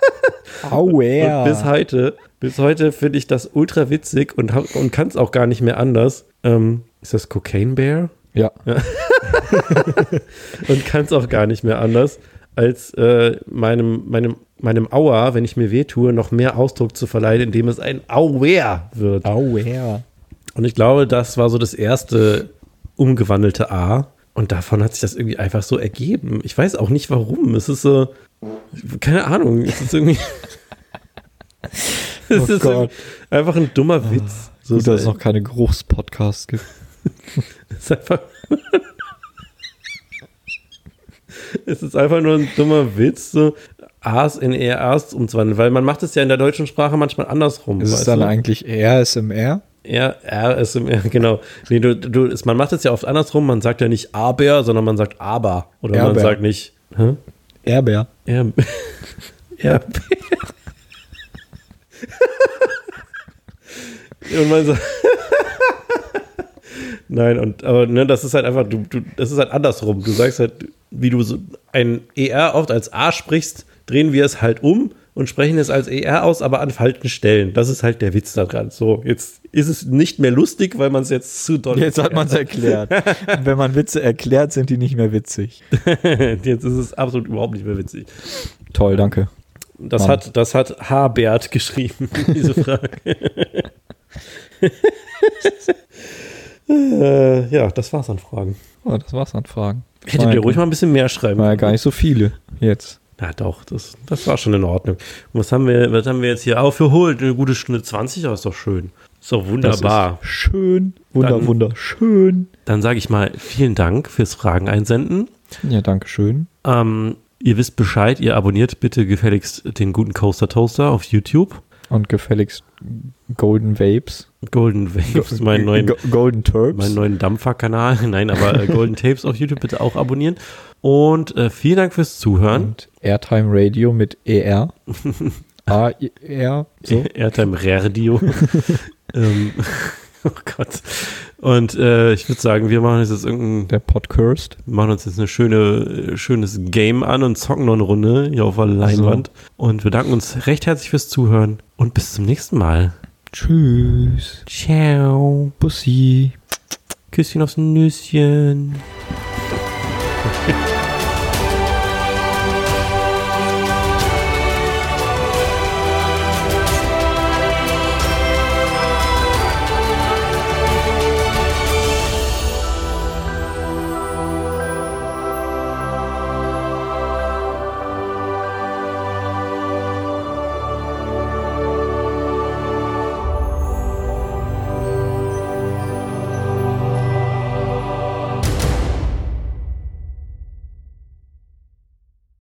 Aua. und bis heute, bis heute finde ich das ultra witzig und, und kann es auch gar nicht mehr anders. Ähm, ist das Cocaine Bear? Ja, und kann es auch gar nicht mehr anders, als äh, meinem, meinem, meinem Aua, wenn ich mir wehtue, noch mehr Ausdruck zu verleihen, indem es ein Auer wird. Aua. Und ich glaube, das war so das erste umgewandelte A. Und davon hat sich das irgendwie einfach so ergeben. Ich weiß auch nicht warum. Es ist so, keine Ahnung, es ist irgendwie. es Oh ist Gott. einfach ein dummer Witz. So Gut, dass es ist- noch keine Geruchspodcasts gibt. Es ist einfach. es ist einfach nur ein dummer Witz, so A's in eher A's umzuwandeln, weil man macht es ja in der deutschen Sprache manchmal andersrum. Ist es dann du? eigentlich RSMR? Ja, RSMR, genau. Nee, du, du, es- man macht es ja oft andersrum, man sagt ja nicht aber, sondern man sagt aber. Oder man Erber. sagt nicht, hä? Erbär. Er, er, und man sagt, Nein, und aber ne, das ist halt einfach, du, du, das ist halt andersrum. Du sagst halt, wie du so ein ER oft als A sprichst, drehen wir es halt um und sprechen es als ER aus, aber an falschen Stellen. Das ist halt der Witz daran. So, jetzt ist es nicht mehr lustig, weil man es jetzt zu doll Jetzt hat man es erklärt. Wenn man Witze erklärt, sind die nicht mehr witzig. Jetzt ist es absolut überhaupt nicht mehr witzig. Toll, danke. Das Mann. hat, das hat Habert geschrieben, diese Frage. Äh, ja, das war's an Fragen. Oh, das war's an Fragen. Hättet ihr ja- ruhig mal ein bisschen mehr schreiben War ja gar nicht so viele jetzt. Na doch, das, das war schon in Ordnung. Und was haben wir, was haben wir jetzt hier aufgeholt? Eine gute Stunde 20, aber ist doch schön. Ist doch wunderbar. Schön. Wunder, Dann- wunderschön. Dann sage ich mal vielen Dank fürs Fragen einsenden. Ja, danke schön. Ähm, ihr wisst Bescheid, ihr abonniert bitte gefälligst den guten Coaster Toaster auf YouTube. Und gefälligst Golden Vapes. Golden Waves, meinen neuen, Go Golden Turbs. meinen neuen Dampferkanal. Nein, aber äh, Golden Tapes auf YouTube bitte auch abonnieren. Und äh, vielen Dank fürs Zuhören. Und Airtime Radio mit ER. A-R. So. Airtime Radio. ähm, oh Gott. Und äh, ich würde sagen, wir machen jetzt irgendein, Der Podcast. machen uns jetzt eine schöne, äh, schönes Game an und zocken noch eine Runde hier auf der Leinwand. Und wir danken uns recht herzlich fürs Zuhören und bis zum nächsten Mal. Tschüss. Ciao. Bussi. Küsschen aufs Nüsschen.